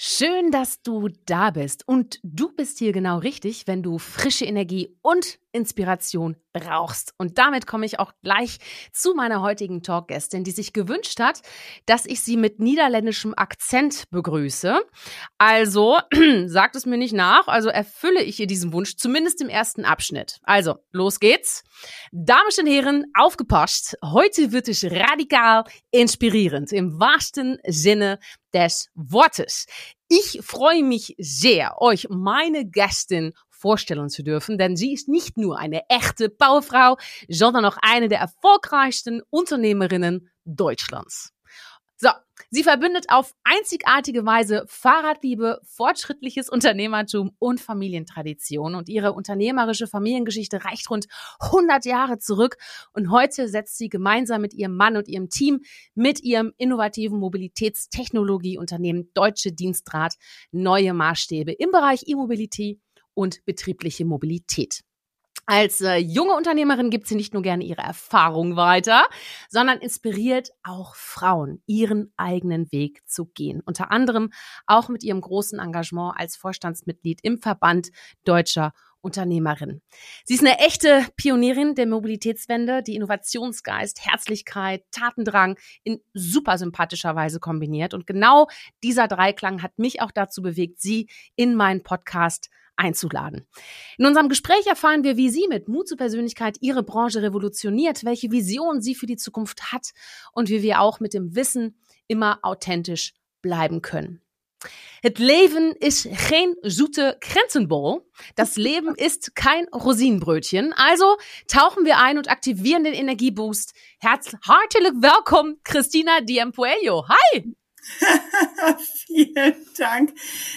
Schön, dass du da bist. Und du bist hier genau richtig, wenn du frische Energie und Inspiration brauchst. Und damit komme ich auch gleich zu meiner heutigen Talkgästin, die sich gewünscht hat, dass ich sie mit niederländischem Akzent begrüße. Also, sagt es mir nicht nach, also erfülle ich ihr diesen Wunsch, zumindest im ersten Abschnitt. Also, los geht's. Damen und Herren, aufgepasst. Heute wird es radikal inspirierend, im wahrsten Sinne des Wortes. Ich freue mich sehr, euch meine Gästin vorstellen zu dürfen, denn sie ist nicht nur eine echte Powerfrau, sondern auch eine der erfolgreichsten Unternehmerinnen Deutschlands. So, sie verbindet auf einzigartige Weise Fahrradliebe, fortschrittliches Unternehmertum und Familientradition. Und ihre unternehmerische Familiengeschichte reicht rund 100 Jahre zurück. Und heute setzt sie gemeinsam mit ihrem Mann und ihrem Team mit ihrem innovativen Mobilitätstechnologieunternehmen Deutsche Dienstrat neue Maßstäbe im Bereich E-Mobility und betriebliche Mobilität. Als äh, junge Unternehmerin gibt sie nicht nur gerne ihre Erfahrung weiter, sondern inspiriert auch Frauen, ihren eigenen Weg zu gehen. Unter anderem auch mit ihrem großen Engagement als Vorstandsmitglied im Verband deutscher Unternehmerin. Sie ist eine echte Pionierin der Mobilitätswende, die Innovationsgeist, Herzlichkeit, Tatendrang in super sympathischer Weise kombiniert. Und genau dieser Dreiklang hat mich auch dazu bewegt, sie in meinen Podcast einzuladen. In unserem Gespräch erfahren wir, wie sie mit Mut zur Persönlichkeit ihre Branche revolutioniert, welche Vision sie für die Zukunft hat und wie wir auch mit dem Wissen immer authentisch bleiben können. Het Leben ist kein zoete Grenzenbol. Das Leben ist kein Rosinenbrötchen. Also tauchen wir ein und aktivieren den Energieboost. Herzlich willkommen, Christina Diempuello. Hi! Dank.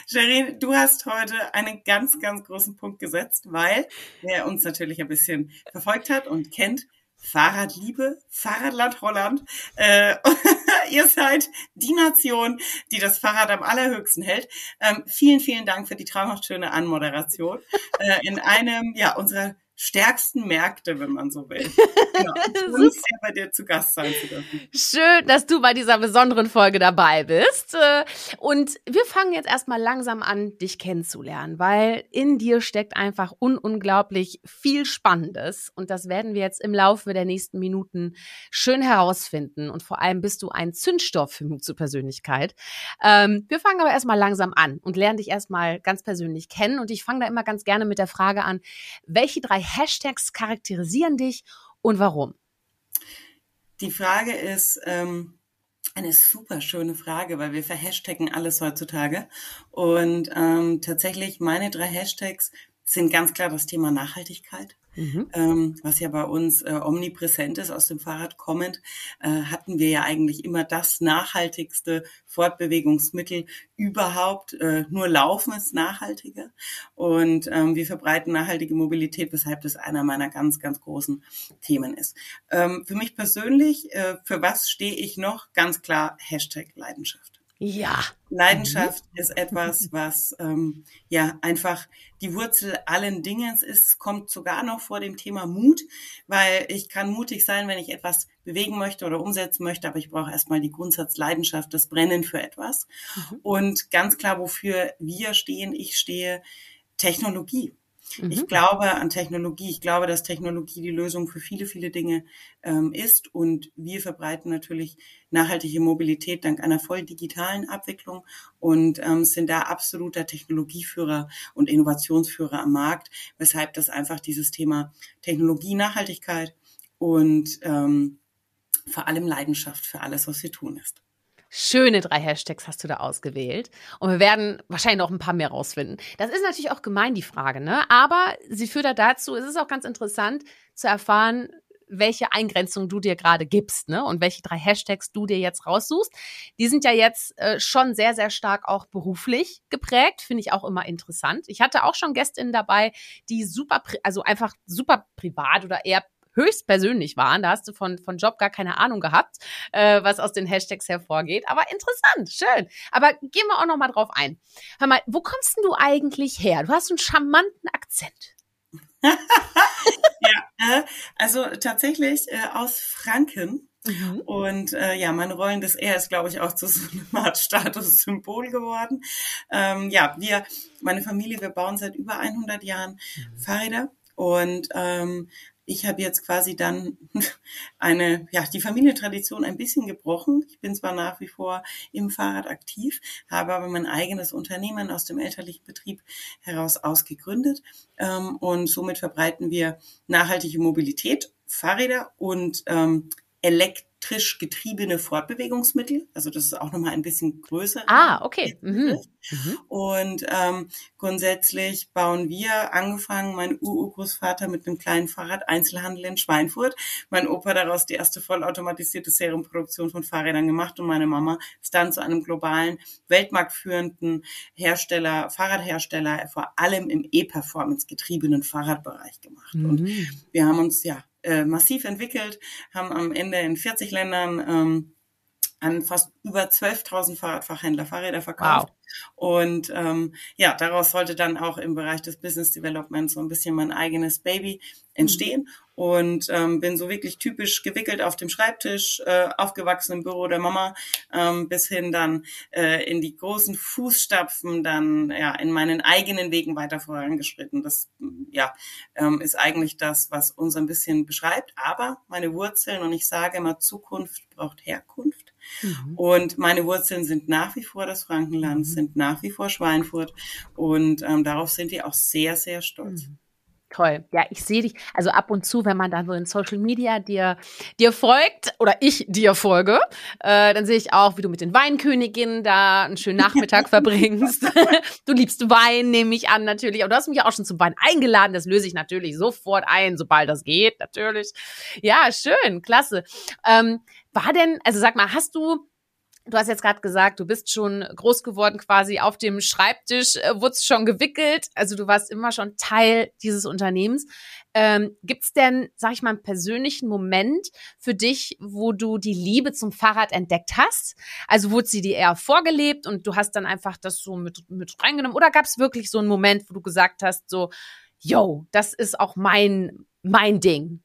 Sherin, du hast heute einen ganz, ganz großen Punkt gesetzt, weil wer uns natürlich ein bisschen verfolgt hat und kennt, Fahrradliebe, Fahrradland Holland. Äh, ihr seid die Nation, die das Fahrrad am allerhöchsten hält. Ähm, vielen, vielen Dank für die traumhaft schöne Anmoderation äh, in einem ja unserer stärksten Märkte, wenn man so will. Genau. Uns ja bei dir zu Gast sein zu dürfen. Schön, dass du bei dieser besonderen Folge dabei bist. Äh, und wir fangen jetzt erstmal langsam an, dich kennenzulernen, weil in dir steckt einfach un unglaublich viel Spannendes. Und das werden wir jetzt im Laufe der nächsten Minuten schön herausfinden. Und vor allem bist du ein Zündstoff für Mut zur Persönlichkeit. Ähm, wir fangen aber erstmal langsam an und lernen dich erstmal ganz persönlich kennen. Und ich fange da immer ganz gerne mit der Frage an, welche drei Hashtags charakterisieren dich und warum? Die Frage ist ähm, eine super schöne Frage, weil wir verhashtaggen alles heutzutage. Und ähm, tatsächlich meine drei Hashtags sind ganz klar das Thema Nachhaltigkeit. Mhm. Ähm, was ja bei uns äh, omnipräsent ist, aus dem Fahrrad kommend, äh, hatten wir ja eigentlich immer das nachhaltigste Fortbewegungsmittel überhaupt. Äh, nur Laufen ist nachhaltiger. Und ähm, wir verbreiten nachhaltige Mobilität, weshalb das einer meiner ganz, ganz großen Themen ist. Ähm, für mich persönlich, äh, für was stehe ich noch? Ganz klar, Hashtag Leidenschaft. Ja. Leidenschaft mhm. ist etwas, was ähm, ja einfach die Wurzel allen Dingens ist, kommt sogar noch vor dem Thema Mut, weil ich kann mutig sein, wenn ich etwas bewegen möchte oder umsetzen möchte, aber ich brauche erstmal die Grundsatzleidenschaft, das Brennen für etwas. Mhm. Und ganz klar, wofür wir stehen, ich stehe, Technologie. Mhm. Ich glaube an Technologie. Ich glaube, dass Technologie die Lösung für viele, viele Dinge ähm, ist. Und wir verbreiten natürlich nachhaltige Mobilität dank einer voll digitalen Abwicklung und ähm, sind da absoluter Technologieführer und Innovationsführer am Markt, weshalb das einfach dieses Thema Technologie, Nachhaltigkeit und ähm, vor allem Leidenschaft für alles, was wir tun ist. Schöne drei Hashtags hast du da ausgewählt. Und wir werden wahrscheinlich noch ein paar mehr rausfinden. Das ist natürlich auch gemein, die Frage, ne? Aber sie führt da dazu, es ist auch ganz interessant zu erfahren, welche Eingrenzung du dir gerade gibst, ne? Und welche drei Hashtags du dir jetzt raussuchst. Die sind ja jetzt äh, schon sehr, sehr stark auch beruflich geprägt. Finde ich auch immer interessant. Ich hatte auch schon Gästinnen dabei, die super, also einfach super privat oder eher höchstpersönlich waren. Da hast du von, von Job gar keine Ahnung gehabt, äh, was aus den Hashtags hervorgeht. Aber interessant, schön. Aber gehen wir auch noch mal drauf ein. Hör mal, wo kommst denn du eigentlich her? Du hast einen charmanten Akzent. ja, äh, also tatsächlich äh, aus Franken. Mhm. Und äh, ja, mein rollendes R ist, glaube ich, auch zu so einem Art Statussymbol geworden. Ähm, ja, wir, meine Familie, wir bauen seit über 100 Jahren mhm. Fahrräder und ähm, ich habe jetzt quasi dann eine, ja, die Familientradition ein bisschen gebrochen. Ich bin zwar nach wie vor im Fahrrad aktiv, habe aber mein eigenes Unternehmen aus dem elterlichen Betrieb heraus ausgegründet ähm, und somit verbreiten wir nachhaltige Mobilität, Fahrräder und ähm, elektrisch getriebene Fortbewegungsmittel. Also das ist auch nochmal ein bisschen größer. Ah, okay. Mhm. Mhm. Und ähm, grundsätzlich bauen wir, angefangen, mein Urgroßvater mit einem kleinen Fahrrad, Einzelhandel in Schweinfurt. Mein Opa daraus die erste vollautomatisierte Serienproduktion von Fahrrädern gemacht und meine Mama ist dann zu einem globalen, weltmarktführenden Hersteller, Fahrradhersteller, vor allem im E-Performance getriebenen Fahrradbereich gemacht. Mhm. Und wir haben uns ja äh, massiv entwickelt, haben am Ende in 40 Ländern ähm, an fast über 12.000 Fahrradfachhändler Fahrräder verkauft. Wow. Und ähm, ja, daraus sollte dann auch im Bereich des Business Development so ein bisschen mein eigenes Baby entstehen. Mhm. Und ähm, bin so wirklich typisch gewickelt auf dem Schreibtisch, äh, aufgewachsen im Büro der Mama, ähm, bis hin dann äh, in die großen Fußstapfen, dann ja in meinen eigenen Wegen weiter vorangeschritten. Das ja ähm, ist eigentlich das, was uns ein bisschen beschreibt. Aber meine Wurzeln und ich sage immer, Zukunft braucht Herkunft. Mhm. Und meine Wurzeln sind nach wie vor das Frankenland, mhm. sind nach wie vor Schweinfurt und ähm, darauf sind wir auch sehr, sehr stolz. Mhm. Toll. Ja, ich sehe dich. Also ab und zu, wenn man dann so in Social Media dir, dir folgt oder ich dir folge, äh, dann sehe ich auch, wie du mit den Weinköniginnen da einen schönen Nachmittag verbringst. du liebst Wein, nehme ich an, natürlich. Aber du hast mich auch schon zum Wein eingeladen. Das löse ich natürlich sofort ein, sobald das geht, natürlich. Ja, schön, klasse. Ähm, war denn, also sag mal, hast du Du hast jetzt gerade gesagt, du bist schon groß geworden, quasi auf dem Schreibtisch, äh, wurdest schon gewickelt. Also du warst immer schon Teil dieses Unternehmens. Ähm, Gibt es denn, sag ich mal, einen persönlichen Moment für dich, wo du die Liebe zum Fahrrad entdeckt hast? Also wurde sie dir eher vorgelebt und du hast dann einfach das so mit, mit reingenommen? Oder gab es wirklich so einen Moment, wo du gesagt hast, so, yo, das ist auch mein, mein Ding?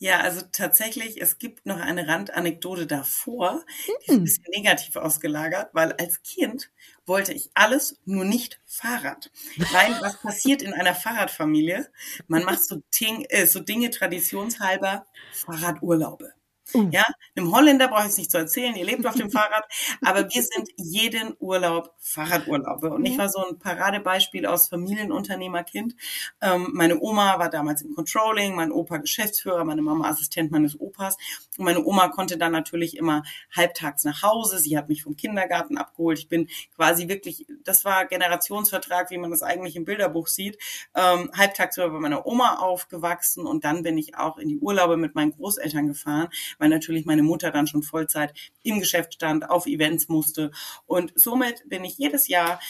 Ja, also tatsächlich, es gibt noch eine Randanekdote davor, die ist ein hm. bisschen negativ ausgelagert, weil als Kind wollte ich alles, nur nicht Fahrrad. Weil was passiert in einer Fahrradfamilie? Man macht so, Ting, äh, so Dinge traditionshalber, Fahrradurlaube. Uh. Ja, einem Holländer brauche ich es nicht zu erzählen, ihr lebt auf dem Fahrrad, aber wir sind jeden Urlaub Fahrradurlaube. Und ich war so ein Paradebeispiel aus Familienunternehmerkind. Ähm, meine Oma war damals im Controlling, mein Opa Geschäftsführer, meine Mama Assistent meines Opas. Und meine Oma konnte dann natürlich immer halbtags nach Hause. Sie hat mich vom Kindergarten abgeholt. Ich bin quasi wirklich, das war Generationsvertrag, wie man das eigentlich im Bilderbuch sieht. Ähm, halbtags war bei meiner Oma aufgewachsen und dann bin ich auch in die Urlaube mit meinen Großeltern gefahren weil natürlich meine Mutter dann schon Vollzeit im Geschäft stand, auf Events musste. Und somit bin ich jedes Jahr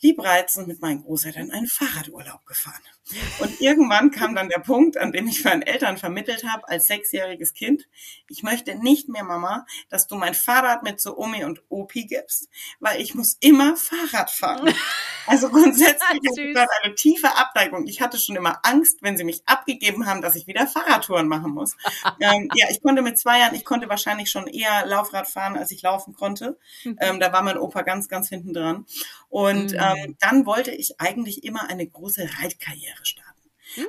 liebreizend mit meinen Großeltern einen Fahrradurlaub gefahren. Und irgendwann kam dann der Punkt, an dem ich meinen Eltern vermittelt habe, als sechsjähriges Kind, ich möchte nicht mehr, Mama, dass du mein Fahrrad mit zu Omi und Opi gibst, weil ich muss immer Fahrrad fahren. Also grundsätzlich hatte ich eine tiefe Abneigung. Ich hatte schon immer Angst, wenn sie mich abgegeben haben, dass ich wieder Fahrradtouren machen muss. ähm, ja, ich konnte mit zwei Jahren, ich konnte wahrscheinlich schon eher Laufrad fahren, als ich laufen konnte. Mhm. Ähm, da war mein Opa ganz, ganz hinten dran. Und mhm. ähm, dann wollte ich eigentlich immer eine große Reitkarriere starten.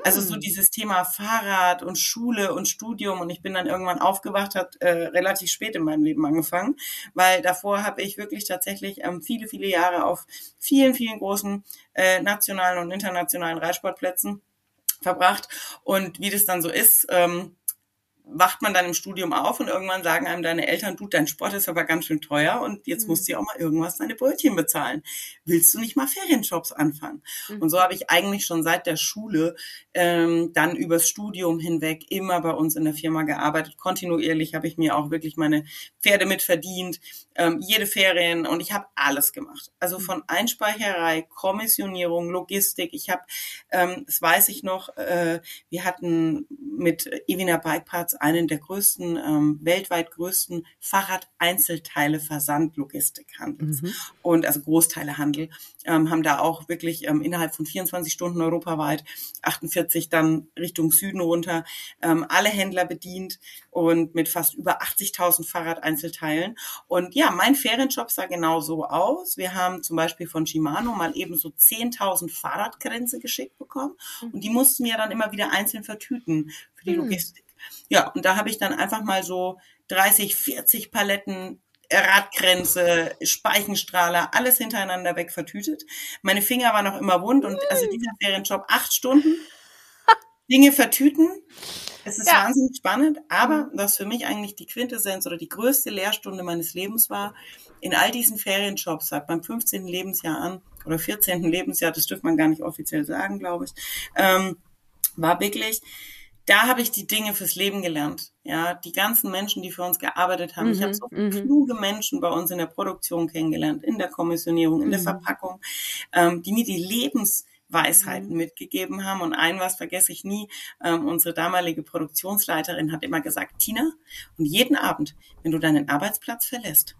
Also so hm. dieses Thema Fahrrad und Schule und Studium und ich bin dann irgendwann aufgewacht, hat äh, relativ spät in meinem Leben angefangen, weil davor habe ich wirklich tatsächlich ähm, viele, viele Jahre auf vielen, vielen großen äh, nationalen und internationalen Reitsportplätzen verbracht und wie das dann so ist, ähm, wacht man dann im Studium auf und irgendwann sagen einem deine Eltern, du, dein Sport ist aber ganz schön teuer und jetzt mhm. musst du ja auch mal irgendwas deine Brötchen bezahlen. Willst du nicht mal Ferienjobs anfangen? Mhm. Und so habe ich eigentlich schon seit der Schule ähm, dann übers Studium hinweg immer bei uns in der Firma gearbeitet. Kontinuierlich habe ich mir auch wirklich meine Pferde mitverdient, ähm, jede Ferien und ich habe alles gemacht. Also mhm. von Einspeicherei, Kommissionierung, Logistik. Ich habe, ähm, das weiß ich noch, äh, wir hatten mit Evina Bike Parts Platz einen der größten, ähm, weltweit größten Fahrradeinzelteile-Versandlogistikhandels mhm. und also Großteilehandel, ähm, haben da auch wirklich ähm, innerhalb von 24 Stunden europaweit 48 dann Richtung Süden runter ähm, alle Händler bedient und mit fast über 80.000 Fahrradeinzelteilen. Und ja, mein Ferienjob sah genau so aus. Wir haben zum Beispiel von Shimano mal eben so 10.000 Fahrradgrenze geschickt bekommen mhm. und die mussten wir dann immer wieder einzeln vertüten für die hm. Logistik. Ja, und da habe ich dann einfach mal so 30, 40 Paletten Radgrenze, Speichenstrahler, alles hintereinander weg vertütet. Meine Finger waren noch immer wund und also dieser Ferienjob acht Stunden. Dinge vertüten. Es ist ja. wahnsinnig spannend, aber mhm. was für mich eigentlich die Quintessenz oder die größte Lehrstunde meines Lebens war, in all diesen Ferienjobs, seit beim 15. Lebensjahr an oder 14. Lebensjahr, das dürfte man gar nicht offiziell sagen, glaube ich, ähm, war wirklich, da habe ich die Dinge fürs Leben gelernt. Ja, die ganzen Menschen, die für uns gearbeitet haben. Mhm, ich habe so mhm. kluge Menschen bei uns in der Produktion kennengelernt, in der Kommissionierung, in mhm. der Verpackung, ähm, die mir die Lebensweisheiten mhm. mitgegeben haben. Und ein was vergesse ich nie, ähm, unsere damalige Produktionsleiterin hat immer gesagt, Tina, und jeden Abend, wenn du deinen Arbeitsplatz verlässt,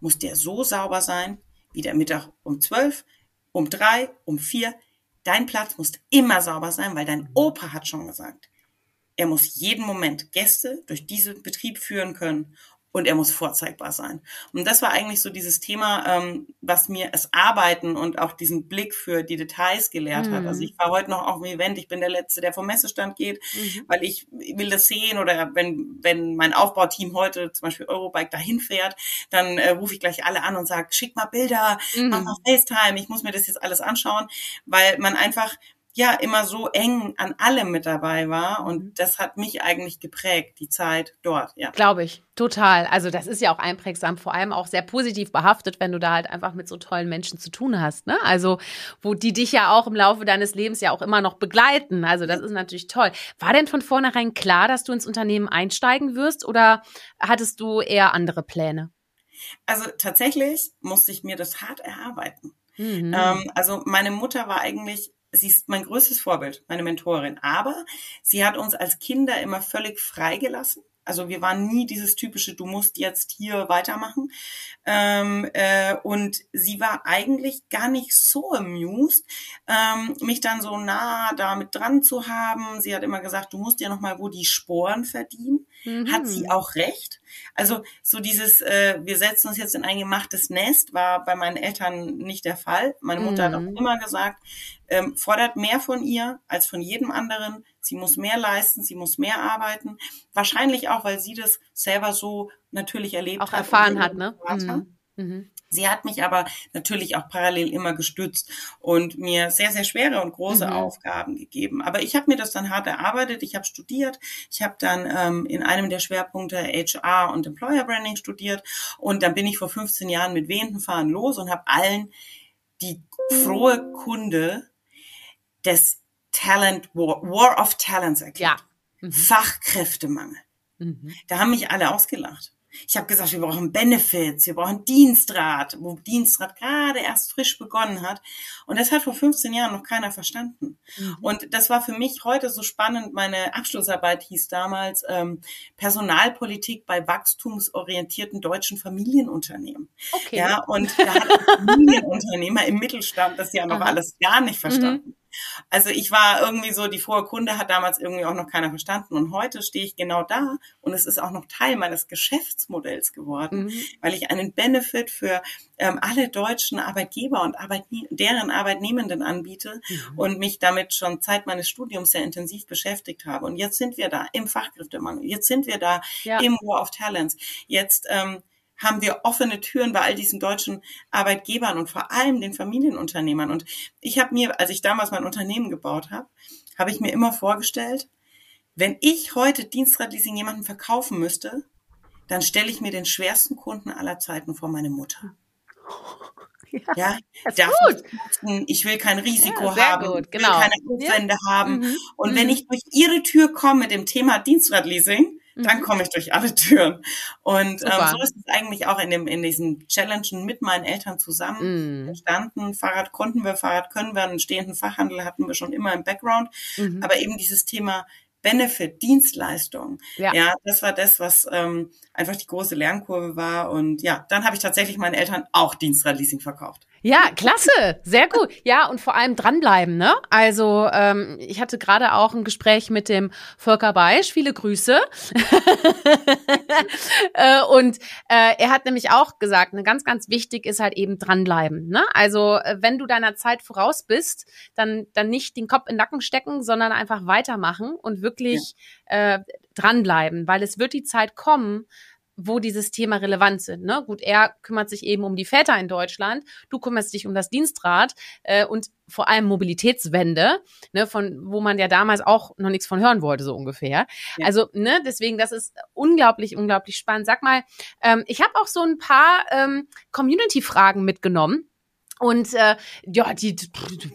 muss der so sauber sein, wie der Mittag um zwölf, um drei, um vier. Dein Platz muss immer sauber sein, weil dein mhm. Opa hat schon gesagt, er muss jeden Moment Gäste durch diesen Betrieb führen können und er muss vorzeigbar sein. Und das war eigentlich so dieses Thema, ähm, was mir das Arbeiten und auch diesen Blick für die Details gelehrt mhm. hat. Also mhm. ich war heute noch auf dem Event, ich bin der Letzte, der vom Messestand geht, mhm. weil ich will das sehen oder wenn, wenn mein Aufbauteam heute zum Beispiel Eurobike dahin fährt, dann äh, rufe ich gleich alle an und sage, schick mal Bilder, mhm. mach mal FaceTime, ich muss mir das jetzt alles anschauen, weil man einfach ja immer so eng an allem mit dabei war und mhm. das hat mich eigentlich geprägt, die Zeit dort, ja. Glaube ich, total. Also das ist ja auch einprägsam, vor allem auch sehr positiv behaftet, wenn du da halt einfach mit so tollen Menschen zu tun hast, ne? Also, wo die dich ja auch im Laufe deines Lebens ja auch immer noch begleiten. Also, das ist natürlich toll. War denn von vornherein klar, dass du ins Unternehmen einsteigen wirst oder hattest du eher andere Pläne? Also, tatsächlich musste ich mir das hart erarbeiten. Mhm. Ähm, also meine Mutter war eigentlich sie ist mein größtes Vorbild, meine Mentorin. Aber sie hat uns als Kinder immer völlig freigelassen. Also wir waren nie dieses typische, du musst jetzt hier weitermachen. Ähm, äh, und sie war eigentlich gar nicht so amused, ähm, mich dann so nah damit dran zu haben. Sie hat immer gesagt, du musst ja noch mal wo die Sporen verdienen. Mhm. Hat sie auch recht. Also so dieses, äh, wir setzen uns jetzt in ein gemachtes Nest, war bei meinen Eltern nicht der Fall. Meine Mutter mhm. hat auch mhm. immer gesagt, ähm, fordert mehr von ihr als von jedem anderen. Sie muss mehr leisten, sie muss mehr arbeiten. Wahrscheinlich auch, weil sie das selber so natürlich erlebt auch hat. Auch erfahren hat, ne? Mhm. Mhm. Sie hat mich aber natürlich auch parallel immer gestützt und mir sehr, sehr schwere und große mhm. Aufgaben gegeben. Aber ich habe mir das dann hart erarbeitet. Ich habe studiert. Ich habe dann ähm, in einem der Schwerpunkte HR und Employer Branding studiert. Und dann bin ich vor 15 Jahren mit wehenden Fahren los und habe allen die frohe Kunde des Talent War, War of Talents erklärt. Ja. Mhm. Fachkräftemangel. Mhm. Da haben mich alle ausgelacht. Ich habe gesagt, wir brauchen Benefits, wir brauchen Dienstrat, wo Dienstrat gerade erst frisch begonnen hat. Und das hat vor 15 Jahren noch keiner verstanden. Mhm. Und das war für mich heute so spannend. Meine Abschlussarbeit hieß damals ähm, Personalpolitik bei wachstumsorientierten deutschen Familienunternehmen. Okay. Ja, und da hat Familienunternehmer im Mittelstand das ja noch Aha. alles gar nicht verstanden. Mhm. Also ich war irgendwie so, die frohe Kunde hat damals irgendwie auch noch keiner verstanden. Und heute stehe ich genau da und es ist auch noch Teil meines Geschäftsmodells geworden, mhm. weil ich einen Benefit für ähm, alle deutschen Arbeitgeber und Arbeitne deren Arbeitnehmenden anbiete mhm. und mich damit schon Zeit meines Studiums sehr intensiv beschäftigt habe. Und jetzt sind wir da im Fachkräftemangel. Jetzt sind wir da ja. im War of Talents. Jetzt ähm, haben wir offene Türen bei all diesen deutschen Arbeitgebern und vor allem den Familienunternehmern. Und ich habe mir, als ich damals mein Unternehmen gebaut habe, habe ich mir immer vorgestellt, wenn ich heute Dienstradleasing jemanden verkaufen müsste, dann stelle ich mir den schwersten Kunden aller Zeiten vor meine Mutter. Ja, ja ich, ich will kein Risiko ja, haben, gut, genau. will keine Aufwände ja. haben. Mhm. Und mhm. wenn ich durch ihre Tür komme mit dem Thema Dienstradleasing, dann mhm. komme ich durch alle Türen. Und ähm, so ist es eigentlich auch in dem in diesen Challenges mit meinen Eltern zusammen mm. entstanden. Fahrrad konnten wir, Fahrrad können wir, einen stehenden Fachhandel hatten wir schon immer im Background. Mhm. Aber eben dieses Thema Benefit, Dienstleistung. Ja. ja, das war das, was ähm, einfach die große Lernkurve war. Und ja, dann habe ich tatsächlich meinen Eltern auch Dienstradleasing verkauft. Ja, klasse, sehr gut. Ja, und vor allem dranbleiben, ne? Also ähm, ich hatte gerade auch ein Gespräch mit dem Volker Beisch, viele Grüße. äh, und äh, er hat nämlich auch gesagt, ne, ganz, ganz wichtig ist halt eben dranbleiben. Ne? Also äh, wenn du deiner Zeit voraus bist, dann, dann nicht den Kopf in den Nacken stecken, sondern einfach weitermachen und wirklich ja. äh, dranbleiben, weil es wird die Zeit kommen, wo dieses Thema relevant sind. Ne? Gut, er kümmert sich eben um die Väter in Deutschland, du kümmerst dich um das Dienstrad äh, und vor allem Mobilitätswende, ne, von wo man ja damals auch noch nichts von hören wollte, so ungefähr. Ja. Also, ne, deswegen, das ist unglaublich, unglaublich spannend. Sag mal, ähm, ich habe auch so ein paar ähm, Community-Fragen mitgenommen. Und äh, ja, die, die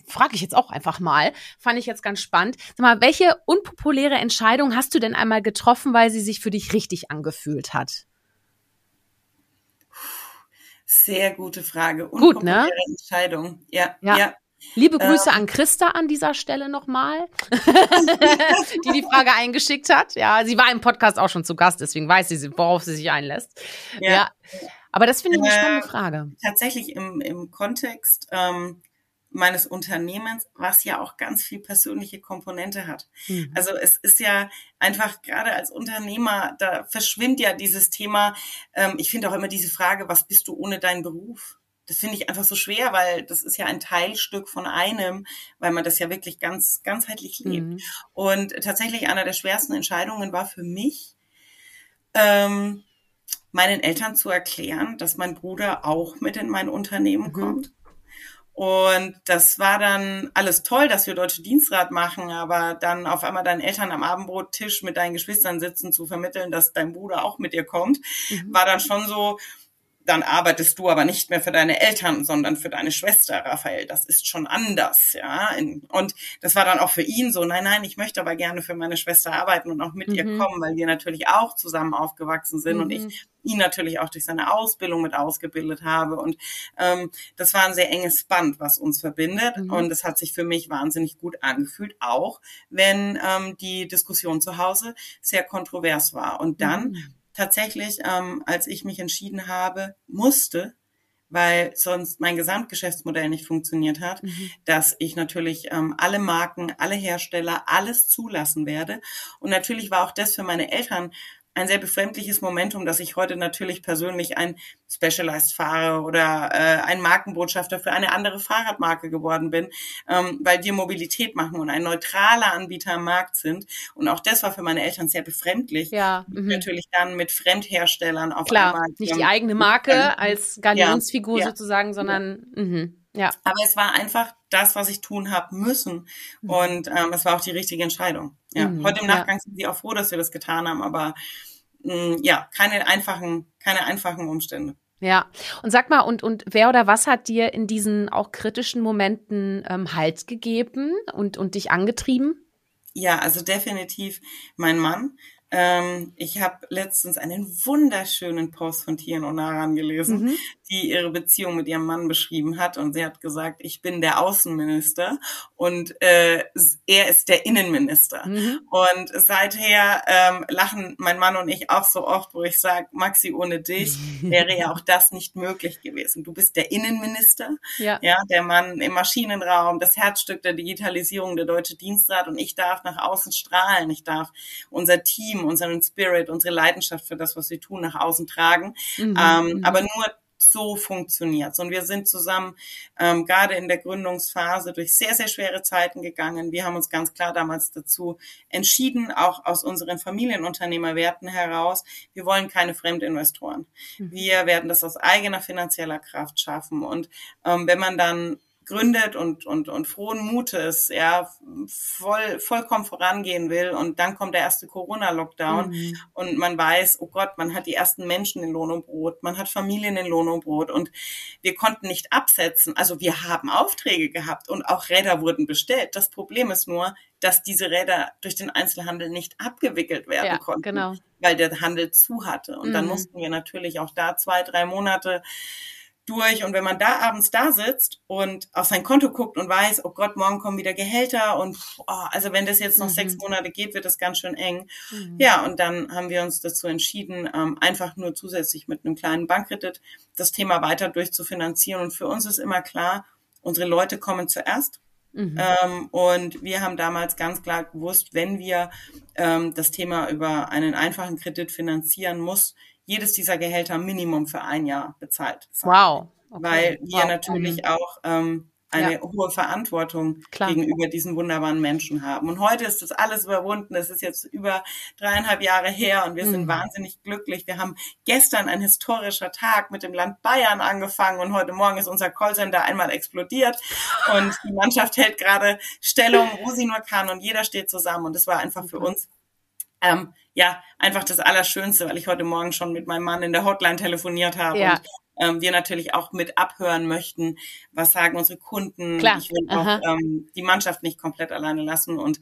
frage ich jetzt auch einfach mal. Fand ich jetzt ganz spannend. Sag mal, welche unpopuläre Entscheidung hast du denn einmal getroffen, weil sie sich für dich richtig angefühlt hat? Sehr gute Frage. Gut, ne? Entscheidung. Ja, ja. ja. Liebe Grüße ähm, an Christa an dieser Stelle nochmal, die die Frage eingeschickt hat. Ja, sie war im Podcast auch schon zu Gast, deswegen weiß sie, worauf sie sich einlässt. Ja. ja. Aber das finde ich eine äh, spannende Frage. Tatsächlich im, im Kontext ähm, meines Unternehmens, was ja auch ganz viel persönliche Komponente hat. Mhm. Also es ist ja einfach gerade als Unternehmer, da verschwimmt ja dieses Thema. Ähm, ich finde auch immer diese Frage, was bist du ohne deinen Beruf? Das finde ich einfach so schwer, weil das ist ja ein Teilstück von einem, weil man das ja wirklich ganz ganzheitlich lebt. Mhm. Und tatsächlich einer der schwersten Entscheidungen war für mich, ähm, meinen Eltern zu erklären, dass mein Bruder auch mit in mein Unternehmen mhm. kommt und das war dann alles toll, dass wir Deutsche Dienstrat machen, aber dann auf einmal deinen Eltern am Abendbrottisch mit deinen Geschwistern sitzen zu vermitteln, dass dein Bruder auch mit dir kommt, mhm. war dann schon so, dann arbeitest du aber nicht mehr für deine Eltern, sondern für deine Schwester, Raphael. Das ist schon anders, ja. Und das war dann auch für ihn so, nein, nein, ich möchte aber gerne für meine Schwester arbeiten und auch mit mhm. ihr kommen, weil wir natürlich auch zusammen aufgewachsen sind mhm. und ich mhm. ihn natürlich auch durch seine Ausbildung mit ausgebildet habe. Und ähm, das war ein sehr enges Band, was uns verbindet. Mhm. Und es hat sich für mich wahnsinnig gut angefühlt, auch wenn ähm, die Diskussion zu Hause sehr kontrovers war. Und dann mhm tatsächlich, ähm, als ich mich entschieden habe, musste, weil sonst mein Gesamtgeschäftsmodell nicht funktioniert hat, mhm. dass ich natürlich ähm, alle Marken, alle Hersteller, alles zulassen werde. Und natürlich war auch das für meine Eltern ein sehr befremdliches Momentum, dass ich heute natürlich persönlich ein Specialized fahre oder äh, ein Markenbotschafter für eine andere Fahrradmarke geworden bin, ähm, weil wir Mobilität machen und ein neutraler Anbieter am Markt sind. Und auch das war für meine Eltern sehr befremdlich. Ja. Mhm. Natürlich dann mit Fremdherstellern auf Klar, einmal. Nicht die eigene Marke als Galionsfigur ja, sozusagen, sondern ja. Ja. Aber es war einfach das, was ich tun habe müssen. Mhm. Und ähm, es war auch die richtige Entscheidung. Ja. Mhm, Heute im Nachgang ja. sind sie auch froh, dass wir das getan haben, aber mh, mm, ja, keine einfachen, keine einfachen Umstände. Ja, und sag mal, und, und wer oder was hat dir in diesen auch kritischen Momenten ähm, Halt gegeben und, und dich angetrieben? Ja, also definitiv mein Mann. Ähm, ich habe letztens einen wunderschönen Post von Tian Onaran gelesen, mhm. die ihre Beziehung mit ihrem Mann beschrieben hat. Und sie hat gesagt, ich bin der Außenminister und äh, er ist der Innenminister. Mhm. Und seither ähm, lachen mein Mann und ich auch so oft, wo ich sage, Maxi, ohne dich wäre ja auch das nicht möglich gewesen. Du bist der Innenminister, ja. ja, der Mann im Maschinenraum, das Herzstück der Digitalisierung, der Deutsche Dienstrat. Und ich darf nach außen strahlen. Ich darf unser Team Team, unseren Spirit, unsere Leidenschaft für das, was wir tun, nach außen tragen. Mhm. Ähm, mhm. aber nur so funktioniert's. Und wir sind zusammen ähm, gerade in der Gründungsphase durch sehr, sehr schwere Zeiten gegangen. Wir haben uns ganz klar damals dazu entschieden, auch aus unseren Familienunternehmerwerten heraus, wir wollen keine Fremdinvestoren. Mhm. Wir werden das aus eigener finanzieller Kraft schaffen. Und ähm, wenn man dann gründet und, und, und frohen Mutes, ja, voll, vollkommen vorangehen will und dann kommt der erste Corona-Lockdown mhm. und man weiß, oh Gott, man hat die ersten Menschen in Lohn und Brot, man hat Familien in Lohn und Brot und wir konnten nicht absetzen. Also wir haben Aufträge gehabt und auch Räder wurden bestellt. Das Problem ist nur, dass diese Räder durch den Einzelhandel nicht abgewickelt werden ja, konnten, genau. weil der Handel zu hatte. Und mhm. dann mussten wir natürlich auch da zwei, drei Monate durch. Und wenn man da abends da sitzt und auf sein Konto guckt und weiß, oh Gott, morgen kommen wieder Gehälter und oh, also wenn das jetzt noch mhm. sechs Monate geht, wird das ganz schön eng. Mhm. Ja, und dann haben wir uns dazu entschieden, ähm, einfach nur zusätzlich mit einem kleinen Bankkredit das Thema weiter durchzufinanzieren. Und für uns ist immer klar, unsere Leute kommen zuerst. Mhm. Ähm, und wir haben damals ganz klar gewusst, wenn wir ähm, das Thema über einen einfachen Kredit finanzieren muss, jedes dieser Gehälter Minimum für ein Jahr bezahlt. Wow. Okay. Weil wir wow. natürlich mhm. auch ähm, eine ja. hohe Verantwortung Klar. gegenüber diesen wunderbaren Menschen haben. Und heute ist das alles überwunden. Es ist jetzt über dreieinhalb Jahre her und wir mhm. sind wahnsinnig glücklich. Wir haben gestern ein historischer Tag mit dem Land Bayern angefangen und heute Morgen ist unser Callcenter einmal explodiert und die Mannschaft hält gerade Stellung, wo sie nur kann und jeder steht zusammen und es war einfach für uns ähm, ja, einfach das Allerschönste, weil ich heute Morgen schon mit meinem Mann in der Hotline telefoniert habe ja. und ähm, wir natürlich auch mit abhören möchten, was sagen unsere Kunden. Klar. Ich will auch ähm, die Mannschaft nicht komplett alleine lassen. Und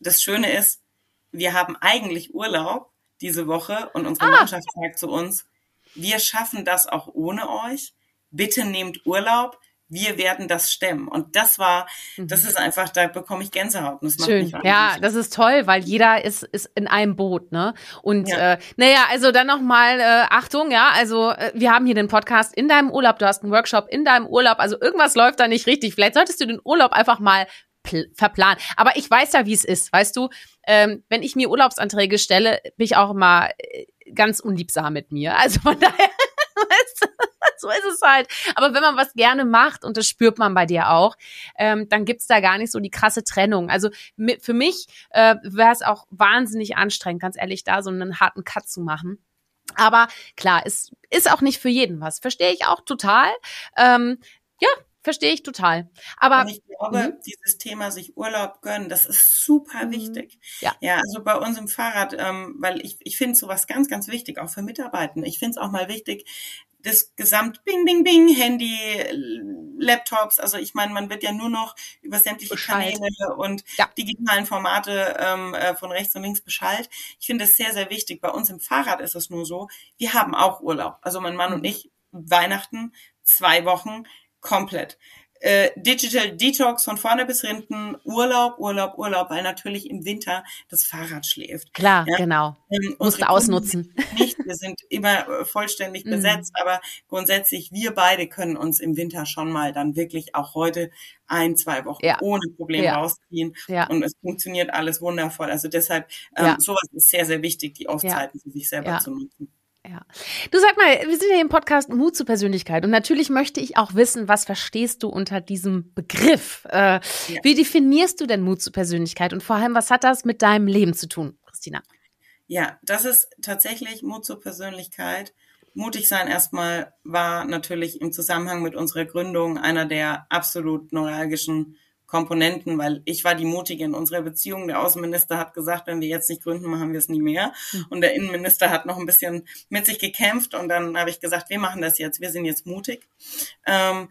das Schöne ist, wir haben eigentlich Urlaub diese Woche und unsere ah. Mannschaft sagt zu uns, wir schaffen das auch ohne euch. Bitte nehmt Urlaub wir werden das stemmen. Und das war, das mhm. ist einfach, da bekomme ich Gänsehaut. Und das macht Schön. Mich ja, das ist toll, weil jeder ist, ist in einem Boot, ne? Und ja. äh, naja, also dann nochmal äh, Achtung, ja, also äh, wir haben hier den Podcast in deinem Urlaub, du hast einen Workshop in deinem Urlaub, also irgendwas läuft da nicht richtig. Vielleicht solltest du den Urlaub einfach mal verplanen. Aber ich weiß ja, wie es ist, weißt du, ähm, wenn ich mir Urlaubsanträge stelle, bin ich auch immer äh, ganz unliebsam mit mir. Also von daher, weißt du, so ist es halt. Aber wenn man was gerne macht, und das spürt man bei dir auch, ähm, dann gibt's da gar nicht so die krasse Trennung. Also für mich äh, wäre es auch wahnsinnig anstrengend, ganz ehrlich, da so einen harten Cut zu machen. Aber klar, es ist auch nicht für jeden was. Verstehe ich auch total. Ähm, ja, Verstehe ich total. Aber und ich glaube, mh. dieses Thema sich Urlaub gönnen, das ist super mhm. wichtig. Ja. ja, also bei uns im Fahrrad, ähm, weil ich, ich finde sowas ganz, ganz wichtig, auch für Mitarbeitende. Ich finde es auch mal wichtig, das Gesamt Bing, Bing, Bing, Handy, Laptops. Also ich meine, man wird ja nur noch über sämtliche Bescheid. Kanäle und ja. digitalen Formate ähm, äh, von rechts und links Bescheid. Ich finde das sehr, sehr wichtig. Bei uns im Fahrrad ist es nur so, wir haben auch Urlaub. Also mein Mann und mhm. ich, Weihnachten, zwei Wochen komplett äh, Digital Detox von vorne bis hinten, Urlaub, Urlaub, Urlaub, weil natürlich im Winter das Fahrrad schläft. Klar, ja? genau. Ähm, Musst ausnutzen. Nicht, wir sind immer äh, vollständig mhm. besetzt, aber grundsätzlich, wir beide können uns im Winter schon mal dann wirklich auch heute ein, zwei Wochen ja. ohne Probleme ja. rausziehen. Ja. Und es funktioniert alles wundervoll. Also deshalb, ähm, sowas ist sehr, sehr wichtig, die Auszeiten für sich selber zu nutzen. Ja. Du sag mal, wir sind ja im Podcast Mut zur Persönlichkeit und natürlich möchte ich auch wissen, was verstehst du unter diesem Begriff? Äh, ja. Wie definierst du denn Mut zur Persönlichkeit und vor allem, was hat das mit deinem Leben zu tun, Christina? Ja, das ist tatsächlich Mut zur Persönlichkeit. Mutig sein erstmal war natürlich im Zusammenhang mit unserer Gründung einer der absolut neuralgischen Komponenten, weil ich war die Mutige in unserer Beziehung. Der Außenminister hat gesagt, wenn wir jetzt nicht gründen, machen wir es nie mehr. Hm. Und der Innenminister hat noch ein bisschen mit sich gekämpft und dann habe ich gesagt, wir machen das jetzt, wir sind jetzt mutig. Ähm,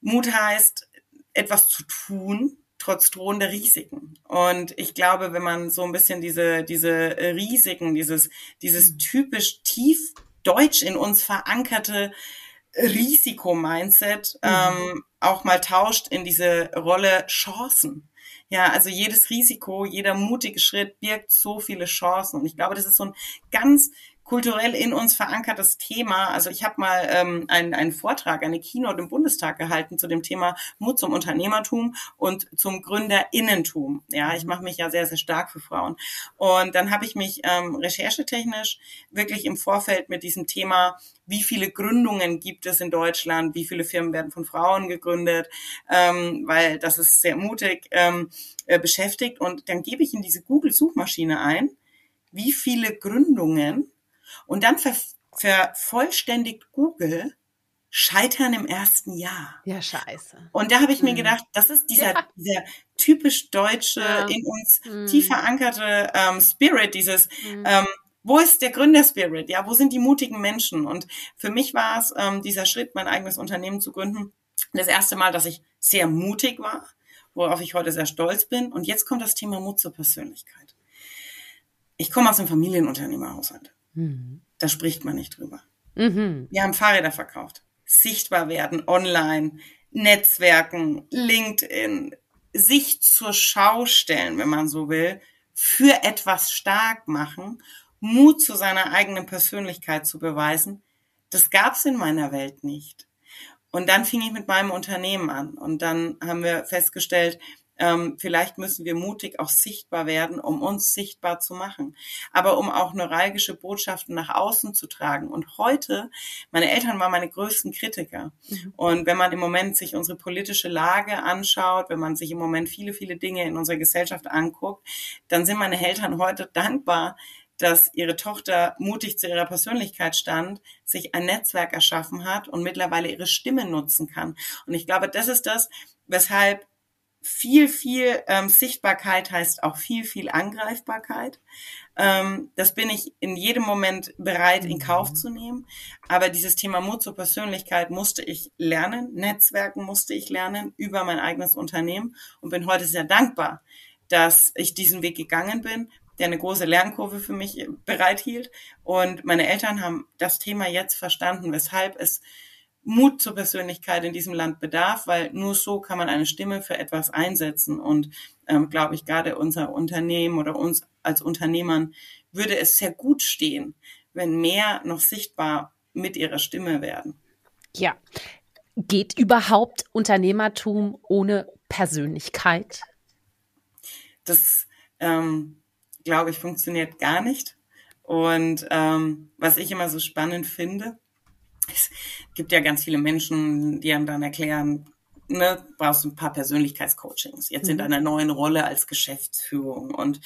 Mut heißt, etwas zu tun, trotz drohender Risiken. Und ich glaube, wenn man so ein bisschen diese, diese Risiken, dieses, dieses hm. typisch tief deutsch in uns verankerte Risikomindset mhm. ähm, auch mal tauscht in diese Rolle Chancen. Ja, also jedes Risiko, jeder mutige Schritt birgt so viele Chancen. Und ich glaube, das ist so ein ganz kulturell in uns verankertes Thema. Also ich habe mal ähm, einen, einen Vortrag, eine Keynote im Bundestag gehalten zu dem Thema Mut zum Unternehmertum und zum Gründerinnentum. Ja, ich mache mich ja sehr, sehr stark für Frauen. Und dann habe ich mich ähm, recherchetechnisch wirklich im Vorfeld mit diesem Thema, wie viele Gründungen gibt es in Deutschland, wie viele Firmen werden von Frauen gegründet, ähm, weil das ist sehr mutig ähm, äh, beschäftigt. Und dann gebe ich in diese Google-Suchmaschine ein, wie viele Gründungen und dann ver vervollständigt Google Scheitern im ersten Jahr. Ja, scheiße. Und da habe ich mir mhm. gedacht, das ist dieser, ja. dieser typisch deutsche, ja. in uns mhm. tief verankerte ähm, Spirit, dieses, mhm. ähm, wo ist der Gründerspirit? Ja, wo sind die mutigen Menschen? Und für mich war es ähm, dieser Schritt, mein eigenes Unternehmen zu gründen, das erste Mal, dass ich sehr mutig war, worauf ich heute sehr stolz bin. Und jetzt kommt das Thema Mut zur Persönlichkeit. Ich komme aus einem Familienunternehmerhaushalt. Mhm. Da spricht man nicht drüber. Mhm. Wir haben Fahrräder verkauft. sichtbar werden online, Netzwerken, LinkedIn, sich zur Schau stellen, wenn man so will, für etwas stark machen, Mut zu seiner eigenen Persönlichkeit zu beweisen, das gab's in meiner Welt nicht. Und dann fing ich mit meinem Unternehmen an und dann haben wir festgestellt, ähm, vielleicht müssen wir mutig auch sichtbar werden, um uns sichtbar zu machen, aber um auch neuralgische Botschaften nach außen zu tragen. Und heute, meine Eltern waren meine größten Kritiker. Mhm. Und wenn man im Moment sich unsere politische Lage anschaut, wenn man sich im Moment viele, viele Dinge in unserer Gesellschaft anguckt, dann sind meine Eltern heute dankbar, dass ihre Tochter mutig zu ihrer Persönlichkeit stand, sich ein Netzwerk erschaffen hat und mittlerweile ihre Stimme nutzen kann. Und ich glaube, das ist das, weshalb viel, viel ähm, Sichtbarkeit heißt auch viel, viel Angreifbarkeit. Ähm, das bin ich in jedem Moment bereit in Kauf mhm. zu nehmen. Aber dieses Thema Mut zur Persönlichkeit musste ich lernen, Netzwerken musste ich lernen über mein eigenes Unternehmen und bin heute sehr dankbar, dass ich diesen Weg gegangen bin, der eine große Lernkurve für mich bereithielt. Und meine Eltern haben das Thema jetzt verstanden, weshalb es Mut zur Persönlichkeit in diesem Land bedarf, weil nur so kann man eine Stimme für etwas einsetzen. Und ähm, glaube ich, gerade unser Unternehmen oder uns als Unternehmern würde es sehr gut stehen, wenn mehr noch sichtbar mit ihrer Stimme werden. Ja. Geht überhaupt Unternehmertum ohne Persönlichkeit? Das, ähm, glaube ich, funktioniert gar nicht. Und ähm, was ich immer so spannend finde, es gibt ja ganz viele Menschen, die einem dann erklären, ne, brauchst du ein paar Persönlichkeitscoachings, jetzt in mhm. deiner neuen Rolle als Geschäftsführung und